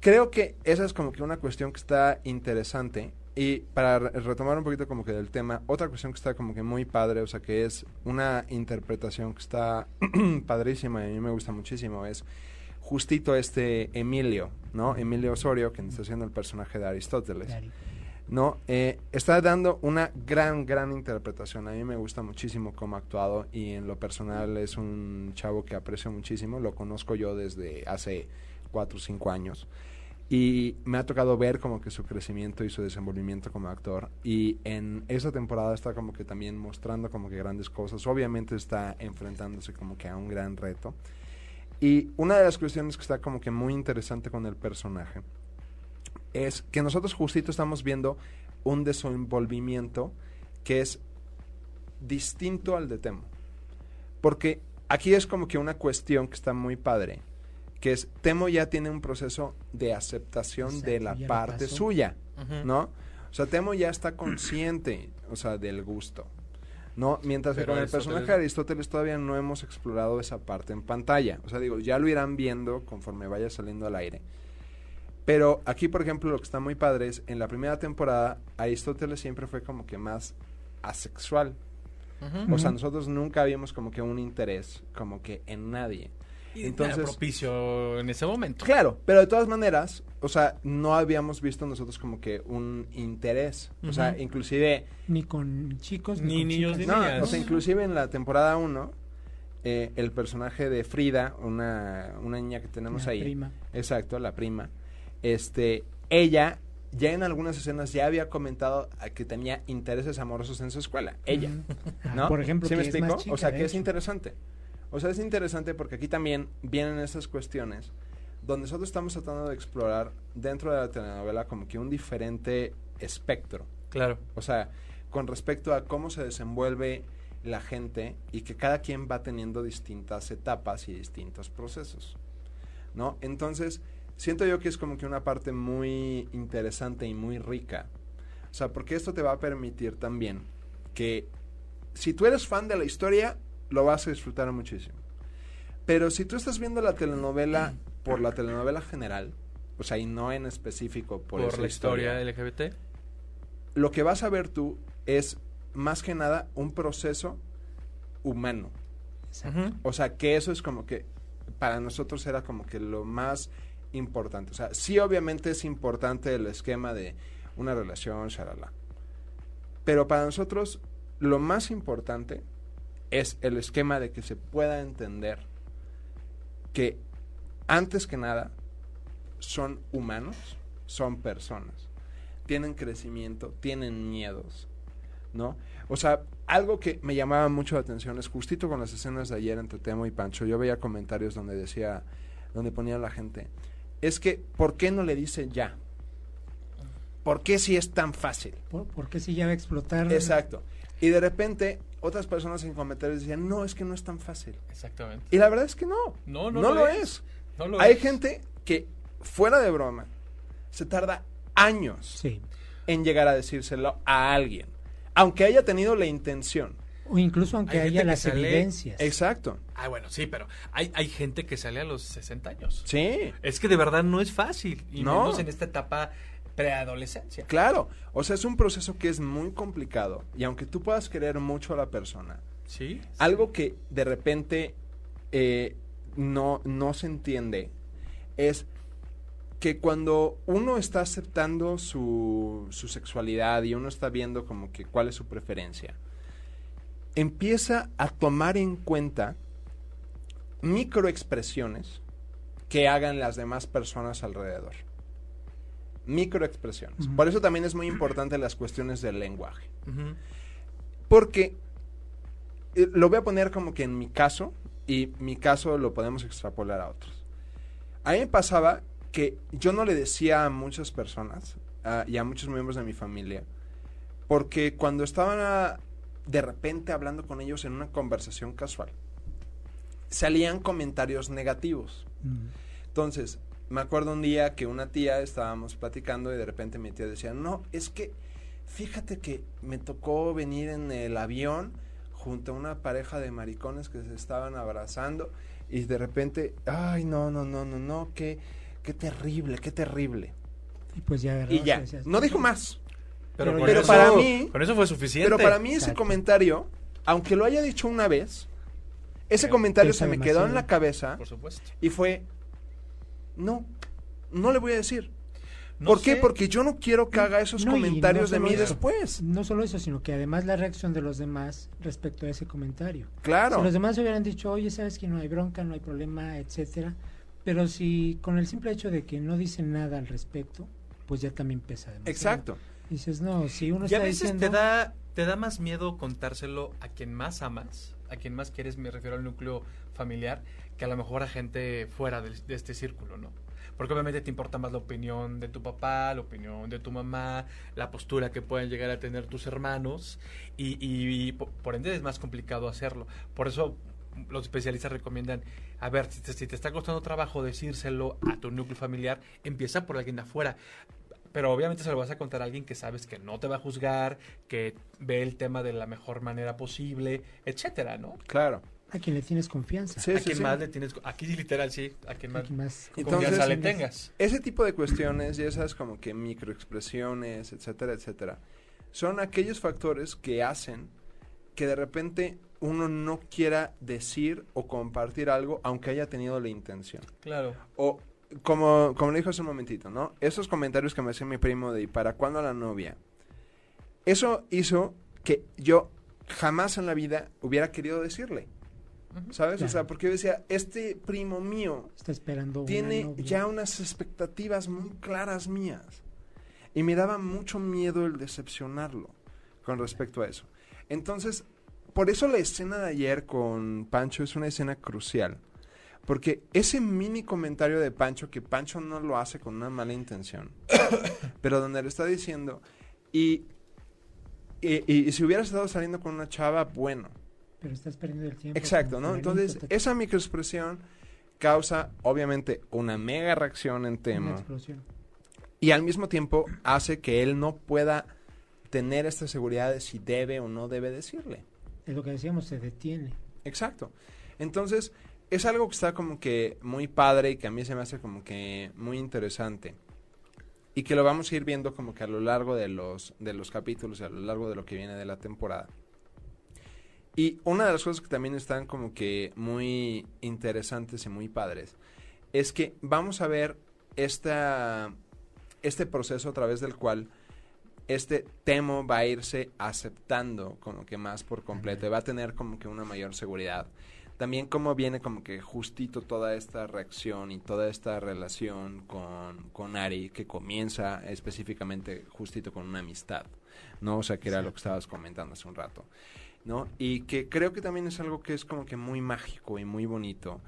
creo que esa es como que una cuestión que está interesante. Y para re- retomar un poquito como que del tema, otra cuestión que está como que muy padre, o sea, que es una interpretación que está (clears throat) padrísima y a mí me gusta muchísimo, es justito este Emilio, ¿no? Emilio Osorio, que está haciendo el personaje de Aristóteles. ¿no? Eh, está dando una gran, gran interpretación. A mí me gusta muchísimo cómo ha actuado y en lo personal es un chavo que aprecio muchísimo. Lo conozco yo desde hace cuatro o cinco años. Y me ha tocado ver como que su crecimiento y su desenvolvimiento como actor. Y en esa temporada está como que también mostrando como que grandes cosas. Obviamente está enfrentándose como que a un gran reto. Y una de las cuestiones que está como que muy interesante con el personaje es que nosotros justito estamos viendo un desenvolvimiento que es distinto al de Temo. Porque aquí es como que una cuestión que está muy padre, que es Temo ya tiene un proceso de aceptación Exacto, de la parte suya. ¿no? O sea, Temo ya está consciente, o sea, del gusto. ¿No? Mientras que con el personaje de Aristóteles todavía no hemos explorado esa parte en pantalla. O sea, digo, ya lo irán viendo conforme vaya saliendo al aire. Pero aquí, por ejemplo, lo que está muy padre es, en la primera temporada, Aristóteles siempre fue como que más asexual. O sea, nosotros nunca vimos como que un interés, como que en nadie. Y Entonces- era propicio en ese momento. Claro, pero de todas maneras, o sea, no habíamos visto nosotros como que un interés. O sea, inclusive Ni con chicos, Ni ni, con niños, chicas. ni No, niñas. o sea, inclusive en la temporada 1, eh, el personaje de Frida, una, una niña que tenemos La ahí, prima. exacto, la prima, este, ella ya en algunas escenas ya había comentado que tenía intereses amorosos en su escuela, ella, ¿no? Por ejemplo, ¿Sí me explico? más chica, o sea, que es interesante. O sea, es interesante porque aquí también vienen esas cuestiones donde nosotros estamos tratando de explorar dentro de la telenovela como que un diferente espectro. Claro. O sea, con respecto a cómo se desenvuelve la gente y que cada quien va teniendo distintas etapas y distintos procesos. ¿No? Entonces, siento yo que es como que una parte muy interesante y muy rica. O sea, porque esto te va a permitir también que si tú eres fan de la historia, lo vas a disfrutar muchísimo. Pero si tú estás viendo la telenovela por la telenovela general, o sea, y no en específico por, Por, esa la historia LGBT. lo que vas a ver tú es más que nada un proceso humano. Exacto. O sea, que eso es como que para nosotros era como que lo más importante. O sea, sí obviamente es importante el esquema de una relación, shalala. Pero para nosotros lo más importante es el esquema de que se pueda entender que antes que nada son humanos, son personas, tienen crecimiento, tienen miedos, ¿no? O sea, algo que me llamaba mucho la atención es justito con las escenas de ayer entre Temo y Pancho, yo veía comentarios donde decía, donde ponía la gente, es que, ¿por qué no le dice ya? ¿Por qué si es tan fácil? ¿Por, por qué si ya va a explotar? Exacto. Y de repente, otras personas en comentarios decían, no, es que no es tan fácil. Exactamente. Y la verdad es que no. No, no, no lo lo es. es. No lo Hay es. gente que, fuera de broma, se tarda años Sí. en llegar a decírselo a alguien, aunque haya tenido la intención. O incluso aunque Hay haya las sale- evidencias. Exacto. Ah, bueno, sí, pero hay, hay gente que sale a los 60 años. Sí, Es que de verdad no es fácil. Y No. menos en esta etapa preadolescencia. claro. O sea, es un proceso que es muy complicado y aunque tú puedas querer mucho a la persona, Sí. Algo que de repente eh, no, no se entiende es que cuando uno está aceptando su, su sexualidad y uno está viendo como que cuál es su preferencia, empieza a tomar en cuenta microexpresiones que hagan las demás personas alrededor. Microexpresiones. Ujú. Por eso también es muy importante las cuestiones del lenguaje. Porque eh, lo voy a poner como que en mi caso, y mi caso lo podemos extrapolar a otros. A mí me pasaba que yo no le decía a muchas personas y a muchos miembros de mi familia, porque cuando estaban ah, de repente hablando con ellos en una conversación casual, salían comentarios negativos. Entonces, me acuerdo un día que una tía estábamos platicando y de repente mi tía decía, no, es que fíjate que me tocó venir en el avión junto a una pareja de maricones que se estaban abrazando y de repente, ay, no, no, no, no, no, qué, qué terrible, qué terrible. Y pues ya agarrabas Y ya, no dijo más. Pero, Pero con pero eso- para mí- Con eso fue suficiente. Pero para mí ese Exacto. comentario, aunque lo haya dicho una vez, ese Pero comentario se me quedó en la cabeza Por supuesto. y fue, no, no le voy a decir. No ¿Por qué? Porque yo no quiero que haga esos No, y no comentarios de mí eso. después. No solo eso, sino que además la reacción de los demás respecto a ese comentario. Claro. Si los demás hubieran dicho, oye, sabes que no hay bronca, no hay problema, etcétera, pero si con el simple hecho de que no dicen nada al respecto, pues ya también pesa demasiado. Exacto. Dices, no, si uno Y a está veces diciendo... te da, te da más miedo contárselo a quien más amas, a quien más quieres, me refiero al núcleo familiar, que a lo mejor a gente fuera de, este círculo, ¿no? Porque obviamente te importa más la opinión de tu papá, la opinión de tu mamá, la postura que pueden llegar a tener tus hermanos, y, y- y po- por ende es más complicado hacerlo. Por eso los especialistas recomiendan, a ver, si te, si te está costando trabajo decírselo a tu núcleo familiar, empieza por alguien afuera. Pero obviamente se lo vas a contar a alguien que sabes que no te va a juzgar, que ve el tema de la mejor manera posible, etcétera, ¿no? Claro. A quien le tienes confianza. Sí, a sí, quien sí. más le tienes, aquí literal sí, a quien A más quien más Entonces- confianza le tengas. tengas. Ese tipo de cuestiones y esas como que microexpresiones, etcétera, etcétera, son aquellos factores que hacen que de repente uno no quiera decir o compartir algo aunque haya tenido la intención. Claro. O como, como le dijo hace un momentito, ¿no? Esos comentarios que me hacía mi primo de ¿y para cuándo la novia? Eso hizo que yo jamás en la vida hubiera querido decirle. ¿sabes? O sea, porque yo decía, este primo mío Está esperando tiene ya unas expectativas muy claras mías. Y me daba mucho miedo el decepcionarlo con respecto a eso. Entonces, por eso la escena de ayer con Pancho es una escena crucial. Porque ese mini comentario de Pancho, que Pancho no lo hace con una mala intención, (coughs) pero donde le está diciendo, y, y, y si hubieras estado saliendo con una chava, bueno, Pero estás perdiendo el tiempo. Exacto, ¿no? Entonces, esa microexpresión causa, obviamente, una mega reacción en una Temo. explosión. Y al mismo tiempo hace que él no pueda tener esta seguridad de si debe o no debe decirle. Es lo que decíamos, se detiene. Exacto. Entonces, es algo que está como que muy padre y que a mí se me hace como que muy interesante. Y que lo vamos a ir viendo como que a lo largo de los, de los capítulos y a lo largo de lo que viene de la temporada. Y una de las cosas que también están como que muy interesantes y muy padres es que vamos a ver esta, este proceso a través del cual este Temo va a irse aceptando como que más por completo y va a tener como que una mayor seguridad. También como viene como que justito toda esta reacción y toda esta relación con, con Ari que comienza específicamente justito con una amistad, ¿no? O sea, que era lo que estabas comentando hace un rato, ¿no? Y que creo que también es algo que es como que muy mágico y muy bonito,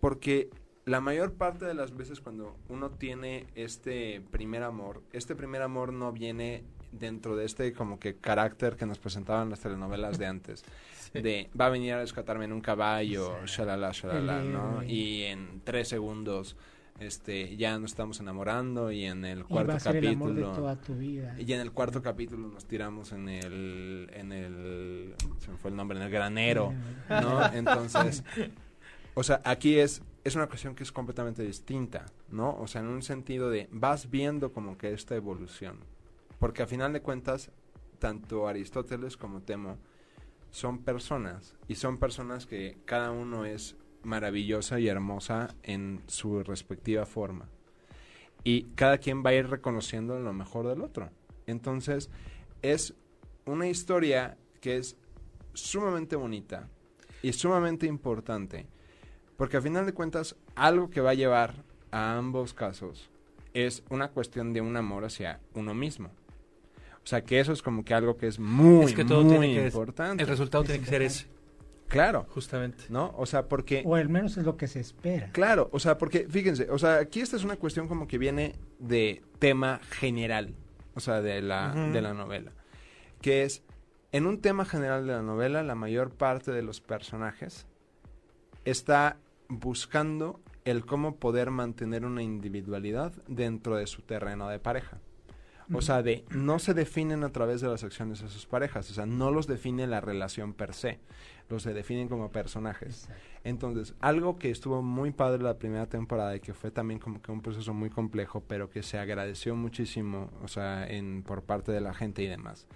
porque la mayor parte de las veces cuando uno tiene este primer amor, este primer amor no viene dentro de este como que carácter que nos presentaban las telenovelas de antes. (laughs) De va a venir a rescatarme en un caballo, Sí. shalala, shalala, ¿no? Y en tres segundos este ya nos estamos enamorando y en el Y va cuarto a ser el amor de capítulo toda tu vida. y en el cuarto capítulo nos tiramos en el en el se me fue el nombre en el granero, ¿no? Entonces, o sea, aquí es es una cuestión que es completamente distinta, ¿no? O sea, en un sentido de vas viendo como que esta evolución. Porque a final de cuentas, tanto Aristóteles como Temo son personas y son personas que cada uno es maravillosa y hermosa en su respectiva forma. Y cada quien va a ir reconociendo lo mejor del otro. Entonces, es una historia que es sumamente bonita y sumamente importante, porque a final de cuentas, algo que va a llevar a ambos casos es una cuestión de un amor hacia uno mismo. O sea, que eso es como que algo que es muy, Es que todo muy tiene que- importante. El resultado tiene que ser ese, Claro, justamente. ¿no? O sea, porque... O al menos es lo que se espera. Claro, o sea, porque fíjense, o sea, aquí esta es una cuestión como que viene de tema general, o sea, de la, de la novela, que es, en un tema general de la novela, la mayor parte de los personajes está buscando el cómo poder mantener una individualidad dentro de su terreno de pareja. O sea, de no se definen a través de las acciones de sus parejas, o sea, no los define la relación per se, los se definen como personajes. Exacto. Entonces, algo que estuvo muy padre la primera temporada y que fue también como que un proceso muy complejo, pero que se agradeció muchísimo, o sea, en, por parte de la gente y demás,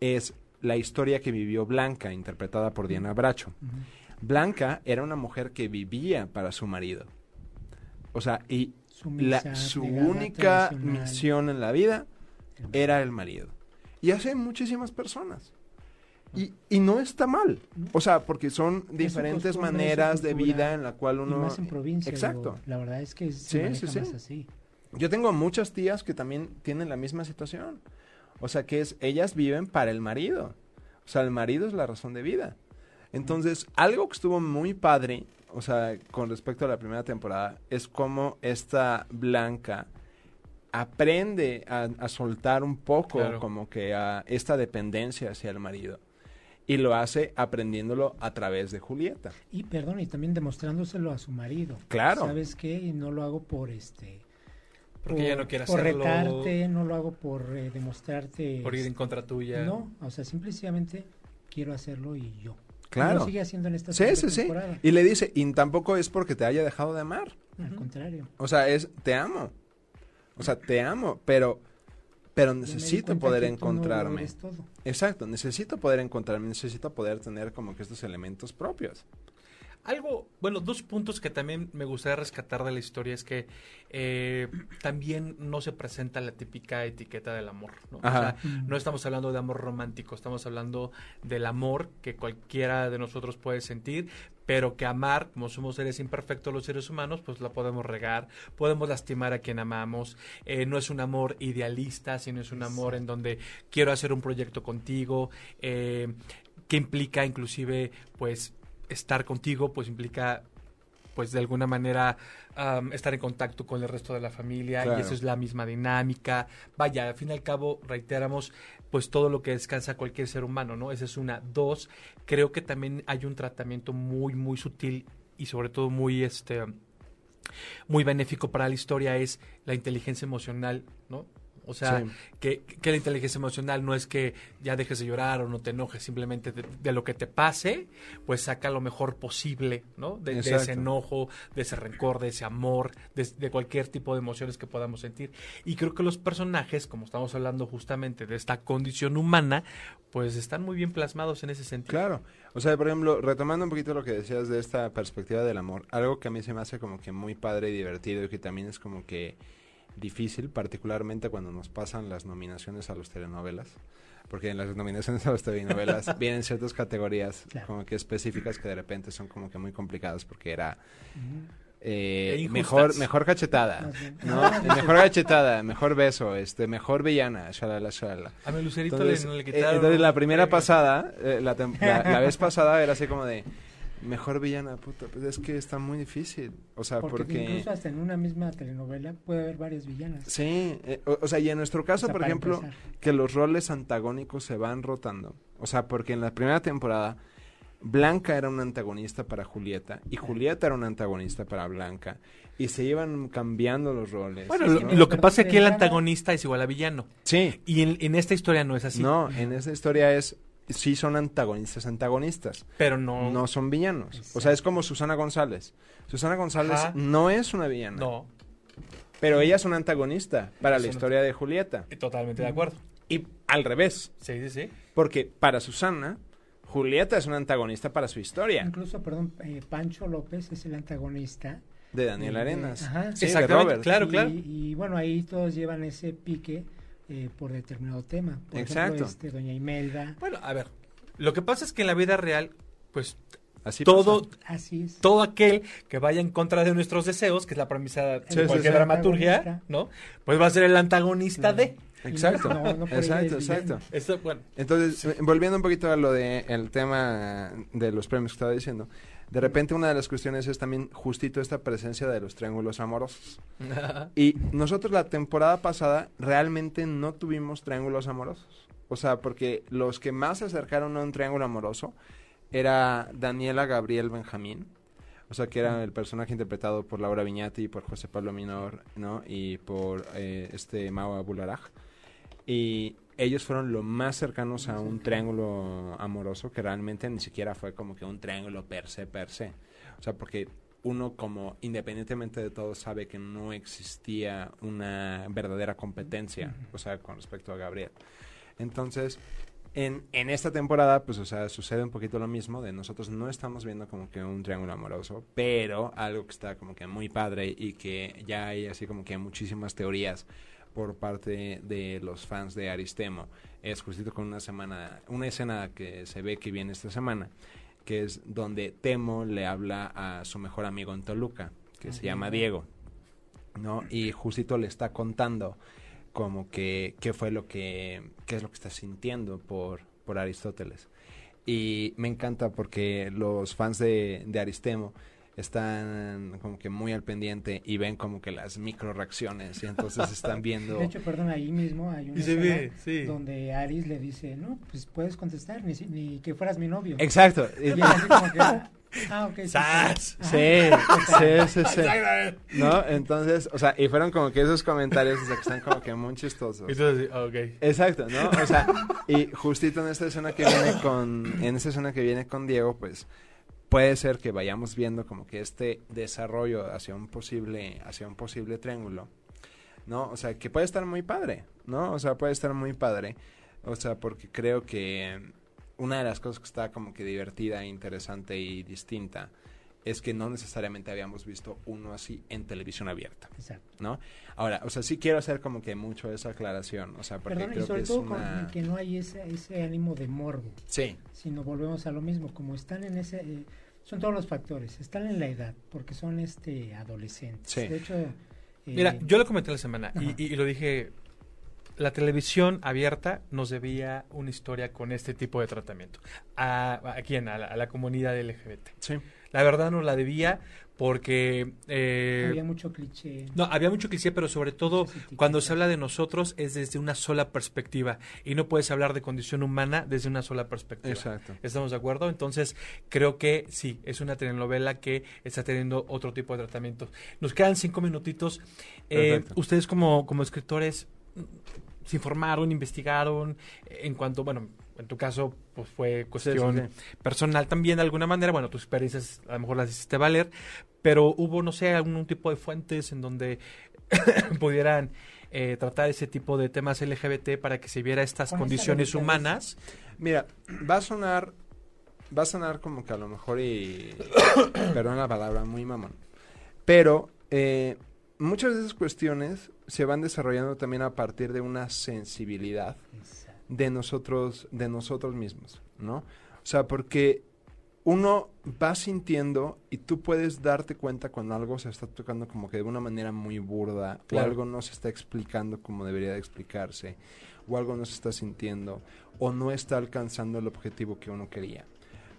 es la historia que vivió Blanca, interpretada por Diana Bracho. Blanca era una mujer que vivía para su marido. O sea, y la, su única misión en la vida era el marido. Y hay muchísimas personas. Y, y no está mal. O sea, porque son diferentes costumbre, maneras de vida en la cual y uno... más en provincia. Exacto. digo, la verdad es que se Sí, sí, sí. más así. Yo tengo muchas tías que también tienen la misma situación. O sea, que es, ellas viven para el marido. O sea, el marido es la razón de vida. Entonces, algo que estuvo muy padre, o sea, con respecto a la primera temporada, es cómo esta Blanca aprende a, a soltar un poco Claro. como que a esta dependencia hacia el marido. Y lo hace aprendiéndolo a través de Julieta. Y perdón, y también demostrándoselo a su marido. Claro. ¿Sabes qué? Y no lo hago por este. Porque ella no quiere por hacerlo. retarte, no lo hago por eh, demostrarte. Por ir en contra tuya. No, o sea, simplemente quiero hacerlo y yo. Y Claro. lo sigue haciendo en esta Sí, sí, sí. temporada. Y le dice, y tampoco es porque te haya dejado de amar. Al contrario. O sea, es te amo. O sea, te amo, pero pero necesito poder no encontrarme. Exacto, necesito poder encontrarme, necesito poder tener como que estos elementos propios. Algo, bueno, dos puntos que también me gustaría rescatar de la historia es que eh, también no se presenta la típica etiqueta del amor, ¿no? O sea, no estamos hablando de amor romántico, estamos hablando del amor que cualquiera de nosotros puede sentir, pero que amar, como somos seres imperfectos los seres humanos, pues la podemos regar, podemos lastimar a quien amamos, eh, no es un amor idealista, sino es un amor en donde quiero hacer un proyecto contigo, eh, que implica inclusive, pues, estar contigo, pues implica pues de alguna manera estar en contacto con el resto de la familia Claro. y eso es la misma dinámica. Vaya, al fin y al cabo, reiteramos, pues todo lo que descansa cualquier ser humano, ¿no? Esa es una. Dos, creo que también hay un tratamiento muy, muy sutil y sobre todo muy, este, muy benéfico para la historia es la inteligencia emocional, ¿no? O sea, Sí. que, que la inteligencia emocional no es que ya dejes de llorar o no te enojes, simplemente de, de lo que te pase, pues saca lo mejor posible, ¿no? De, de ese enojo, de ese rencor, de ese amor, de, de cualquier tipo de emociones que podamos sentir. Y creo que los personajes, como estamos hablando justamente de esta condición humana, pues están muy bien plasmados en ese sentido. Claro. O sea, por ejemplo, retomando un poquito lo que decías de esta perspectiva del amor, algo que a mí se me hace como que muy padre y divertido y que también es como que difícil, particularmente cuando nos pasan las nominaciones a los telenovelas. Porque en las nominaciones a las telenovelas (laughs) vienen ciertas categorías Claro. como que específicas que de repente son como que muy complicadas porque era eh, E mejor mejor cachetada. ¿no? Mejor cachetada, mejor beso, este, mejor villana, shalala, shalala. A mi Lucerito Entonces, le, le eh, quitaron entonces la primera pasada, eh, la- la vez pasada era así como de mejor villana, puta, pues es que está muy difícil, o sea, porque, porque, incluso hasta en una misma telenovela puede haber varias villanas. sí, eh, o, o sea, y en nuestro caso, O sea, por ejemplo, empezar. que los roles antagónicos se van rotando, o sea, porque en la primera temporada Blanca era una antagonista para Julieta y Julieta era una antagonista para Blanca y se iban cambiando los roles. Bueno, lo, que pasa es que el antagonista es igual a villano. sí, Y en, en esta historia no es así. no, en esa historia es sí son antagonistas antagonistas. Pero no. no son villanos. O sea, es como Susana González. Susana González Ajá. no es una villana, No, pero ella es una antagonista para Es la una- historia de Julieta. totalmente de acuerdo. Y al revés, Sí, sí, sí. porque para Susana, Julieta es un antagonista para su historia. Incluso, perdón, eh, Pancho López es el antagonista. De Daniel eh, Arenas. Ajá. Sí, Exactamente, Robert. claro, y, claro. Y bueno, ahí todos llevan ese pique eh, por determinado tema. Por Exacto. ejemplo, este, Doña Imelda. Bueno, a ver, lo que pasa es que en la vida real, pues Así todo. Así es. todo aquel que vaya en contra de nuestros deseos, que es la premisa de Sí, sí, cualquier sí. dramaturgia. ¿no? Pues va a ser el antagonista de. Exacto. No, no exacto, exacto. villano. Esto, bueno, Entonces, volviendo un poquito a lo de el tema de los premios que estaba diciendo, de repente una de las cuestiones es también justito esta presencia de los triángulos amorosos. Y nosotros la temporada pasada realmente no tuvimos triángulos amorosos. O sea, porque los que más se acercaron a un triángulo amoroso era Daniela Gabriel Benjamín. O sea, que era el personaje interpretado por Laura Viñati y por José Pablo Minor, ¿no? Y por eh, este Mao Abularaj. Y ellos fueron lo más cercanos a un triángulo amoroso que realmente ni siquiera fue como que un triángulo per se, per se. O sea, porque uno como independientemente de todo sabe que no existía una verdadera competencia, o sea, con respecto a Gabriel. Entonces, en, en esta temporada, pues, o sea, sucede un poquito lo mismo, de nosotros no estamos viendo como que un triángulo amoroso, pero algo que está como que muy padre y que ya hay así como que muchísimas teorías por parte de los fans de Aristemo. Es justito con una semana, una escena que se ve que viene esta semana, que es donde Temo le habla a su mejor amigo en Toluca, que se llama Diego, ¿no? Y justito le está contando como que qué fue lo que, qué es lo que está sintiendo por, por Aristóteles. Y me encanta porque los fans de, de Aristemo están como que muy al pendiente y ven como que las micro reacciones y entonces están (laughs) viendo De hecho, perdón, ahí mismo hay una ve, sí. donde Aris le dice, no, pues puedes contestar, ni, si- ni que fueras mi novio. exacto Y así como que, ah, ok. sí, ¡Sas! sí sí sí sí no entonces o sea y fueron como que esos comentarios o sea, que están como que muy chistosos entonces, ok. Exacto, ¿no? O sea, y justito en esta escena que viene con, en esta escena que viene con Diego, pues puede ser que vayamos viendo como que este desarrollo hacia un posible, hacia un posible triángulo, ¿no? O sea, que puede estar muy padre, ¿no? O sea, puede estar muy padre, o sea, porque creo que una de las cosas que está como que divertida, interesante y distinta es que no necesariamente habíamos visto uno así en televisión abierta. Exacto. ¿no? Ahora, o sea, sí quiero hacer como que mucho esa aclaración, o sea, porque Perdón, y creo que sobre es todo con- una... que no hay ese, ese ánimo de morbo, Sí, sino volvemos a lo mismo, como están en ese... eh, son todos los factores, están en la edad, porque son este adolescentes. Sí. De hecho... eh, Mira, yo lo comenté la semana y- y lo dije. La televisión abierta nos debía una historia con este tipo de tratamiento. ¿A, a quién? A la, a la comunidad LGBT. sí, La verdad nos la debía porque... eh, había mucho cliché. no, había mucho cliché, pero sobre todo cuando se habla de nosotros es desde una sola perspectiva y no puedes hablar de condición humana desde una sola perspectiva. exacto. ¿Estamos de acuerdo? Entonces, creo que sí, es una telenovela que está teniendo otro tipo de tratamiento. Nos quedan cinco minutitos. Eh, ustedes como, como escritores se informaron, investigaron, en cuanto, bueno, en tu caso, pues fue cuestión Sí, sí, sí. personal también de alguna manera. Bueno, tus experiencias a lo mejor las hiciste valer, pero hubo, no sé, algún tipo de fuentes en donde (coughs) pudieran eh, tratar ese tipo de temas LGBT para que se viera estas condiciones humanas. Mira, va a sonar, va a sonar como que a lo mejor y, (coughs) perdón la palabra, muy mamón, pero eh, muchas de esas cuestiones se van desarrollando también a partir de una sensibilidad Exacto. De nosotros, de nosotros mismos, ¿no? O sea, porque uno va sintiendo y tú puedes darte cuenta cuando algo se está tocando como que de una manera muy burda Claro. o algo no se está explicando como debería de explicarse o algo no se está sintiendo o no está alcanzando el objetivo que uno quería,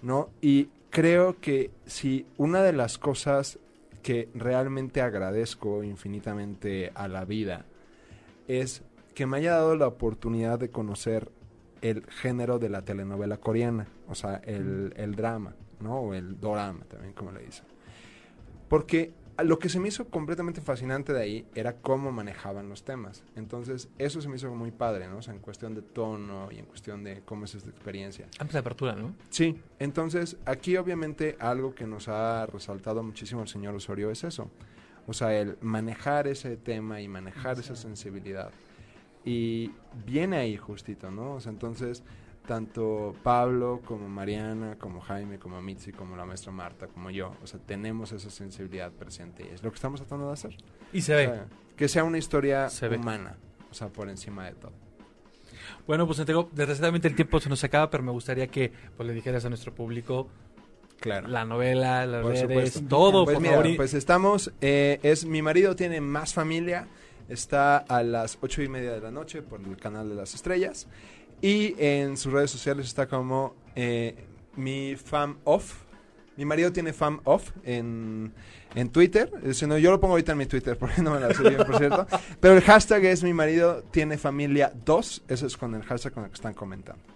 ¿no? Y creo que si una de las cosas que realmente agradezco infinitamente a la vida es que me haya dado la oportunidad de conocer el género de la telenovela coreana, o sea, el, el drama, ¿no? O el dorama también, como le dicen. Porque lo que se me hizo completamente fascinante de ahí era cómo manejaban los temas. Entonces, eso se me hizo muy padre, ¿no? O sea, en cuestión de tono y en cuestión de cómo es esta experiencia. Amplia apertura, ¿no? Sí, entonces aquí obviamente algo que nos ha resaltado muchísimo el señor Osorio es eso. O sea, el manejar ese tema y manejar esa sensibilidad. Y viene ahí justito, ¿no? O sea, entonces tanto Pablo como Mariana, como Jaime, como Mitzi, como la maestra Marta, como yo, o sea, tenemos esa sensibilidad presente y es lo que estamos tratando de hacer. Y se O ve. sea, que sea una historia Se ve. humana, o sea, por encima de todo. Bueno, pues Santiago, desgraciadamente el tiempo se nos acaba, pero me gustaría que pues, le dijeras a nuestro público Claro. la novela, las Por redes, supuesto. todo, Pues por mira, favor. pues estamos, eh, es Mi marido tiene más familia, está a las ocho y media de la noche por el canal de las estrellas y en sus redes sociales está como eh, mi fam off. Mi marido tiene fam off en, en Twitter. Eh, Si no, yo lo pongo ahorita en mi Twitter porque no me la sé bien, por cierto. (laughs) Pero el hashtag es mi marido tiene familia 2. Eso es con el hashtag con el que están comentando.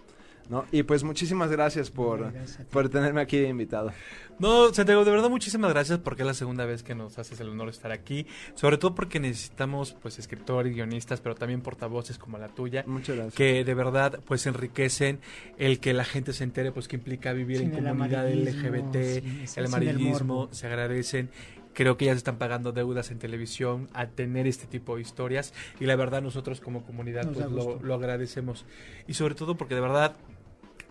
¿No? Y pues muchísimas gracias por, Gracias por tenerme aquí invitado. No, Santiago, de verdad muchísimas gracias porque es la segunda vez que nos haces el honor de estar aquí, sobre todo porque necesitamos pues escritores, guionistas, pero también portavoces como la tuya, Muchas gracias. que de verdad pues enriquecen el que la gente se entere pues que implica vivir Sin en el comunidad LGBT, sin- sin el amarillismo, se agradecen. Creo que ya se están pagando deudas en televisión a tener este tipo de historias y la verdad nosotros como comunidad pues lo, lo agradecemos y sobre todo porque de verdad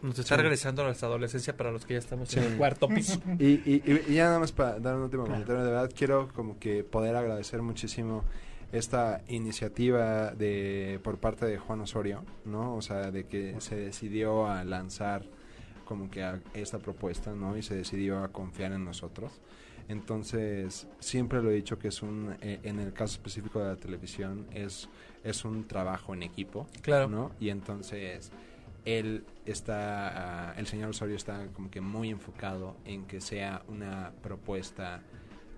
nos está Sí. regresando a nuestra adolescencia para los que ya estamos Sí. en el cuarto piso. (laughs) Y, y, y- y ya nada más para dar un último Claro. comentario, de verdad quiero como que poder agradecer muchísimo esta iniciativa de por parte de Juan Osorio, ¿no? O sea, de que se decidió a lanzar como que a esta propuesta, ¿no? Y se decidió a confiar en nosotros. Entonces, siempre lo he dicho que es un, eh, en el caso específico de la televisión, es, es un trabajo en equipo. Claro. ¿no? Y entonces él está, ah, el señor Osorio está como que muy enfocado en que sea una propuesta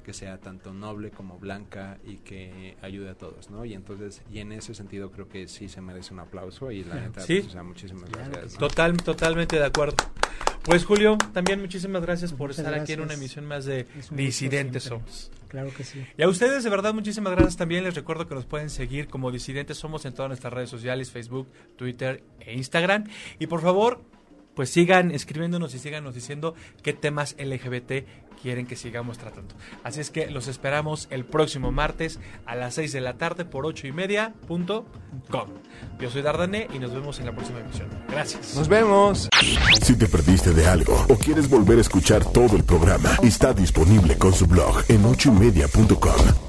que sea tanto noble como blanca y que ayude a todos, ¿no? Y entonces, y en ese sentido creo que sí se merece un aplauso y la (laughs) neta, Sí. pues, o sea, muchísimas Claro gracias. sí. ¿no? Total, totalmente de acuerdo. Pues Julio, también muchísimas gracias por Muchas estar aquí en una emisión más de Disidentes. Somos. Claro que sí. Y a ustedes, de verdad, muchísimas gracias también. Les recuerdo que nos pueden seguir como Disidentes Somos en todas nuestras redes sociales, Facebook, Twitter e Instagram. Y por favor, pues sigan escribiéndonos y síganos diciendo qué temas LGBT quieren que sigamos tratando. Así es que los esperamos el próximo martes a las 6 de la tarde por 8 y media punto com. Yo soy Dardané y nos vemos en la próxima emisión. Gracias. Nos vemos. Si te perdiste de algo o quieres volver a escuchar todo el programa, está disponible con su blog en ochoymedia.com. Y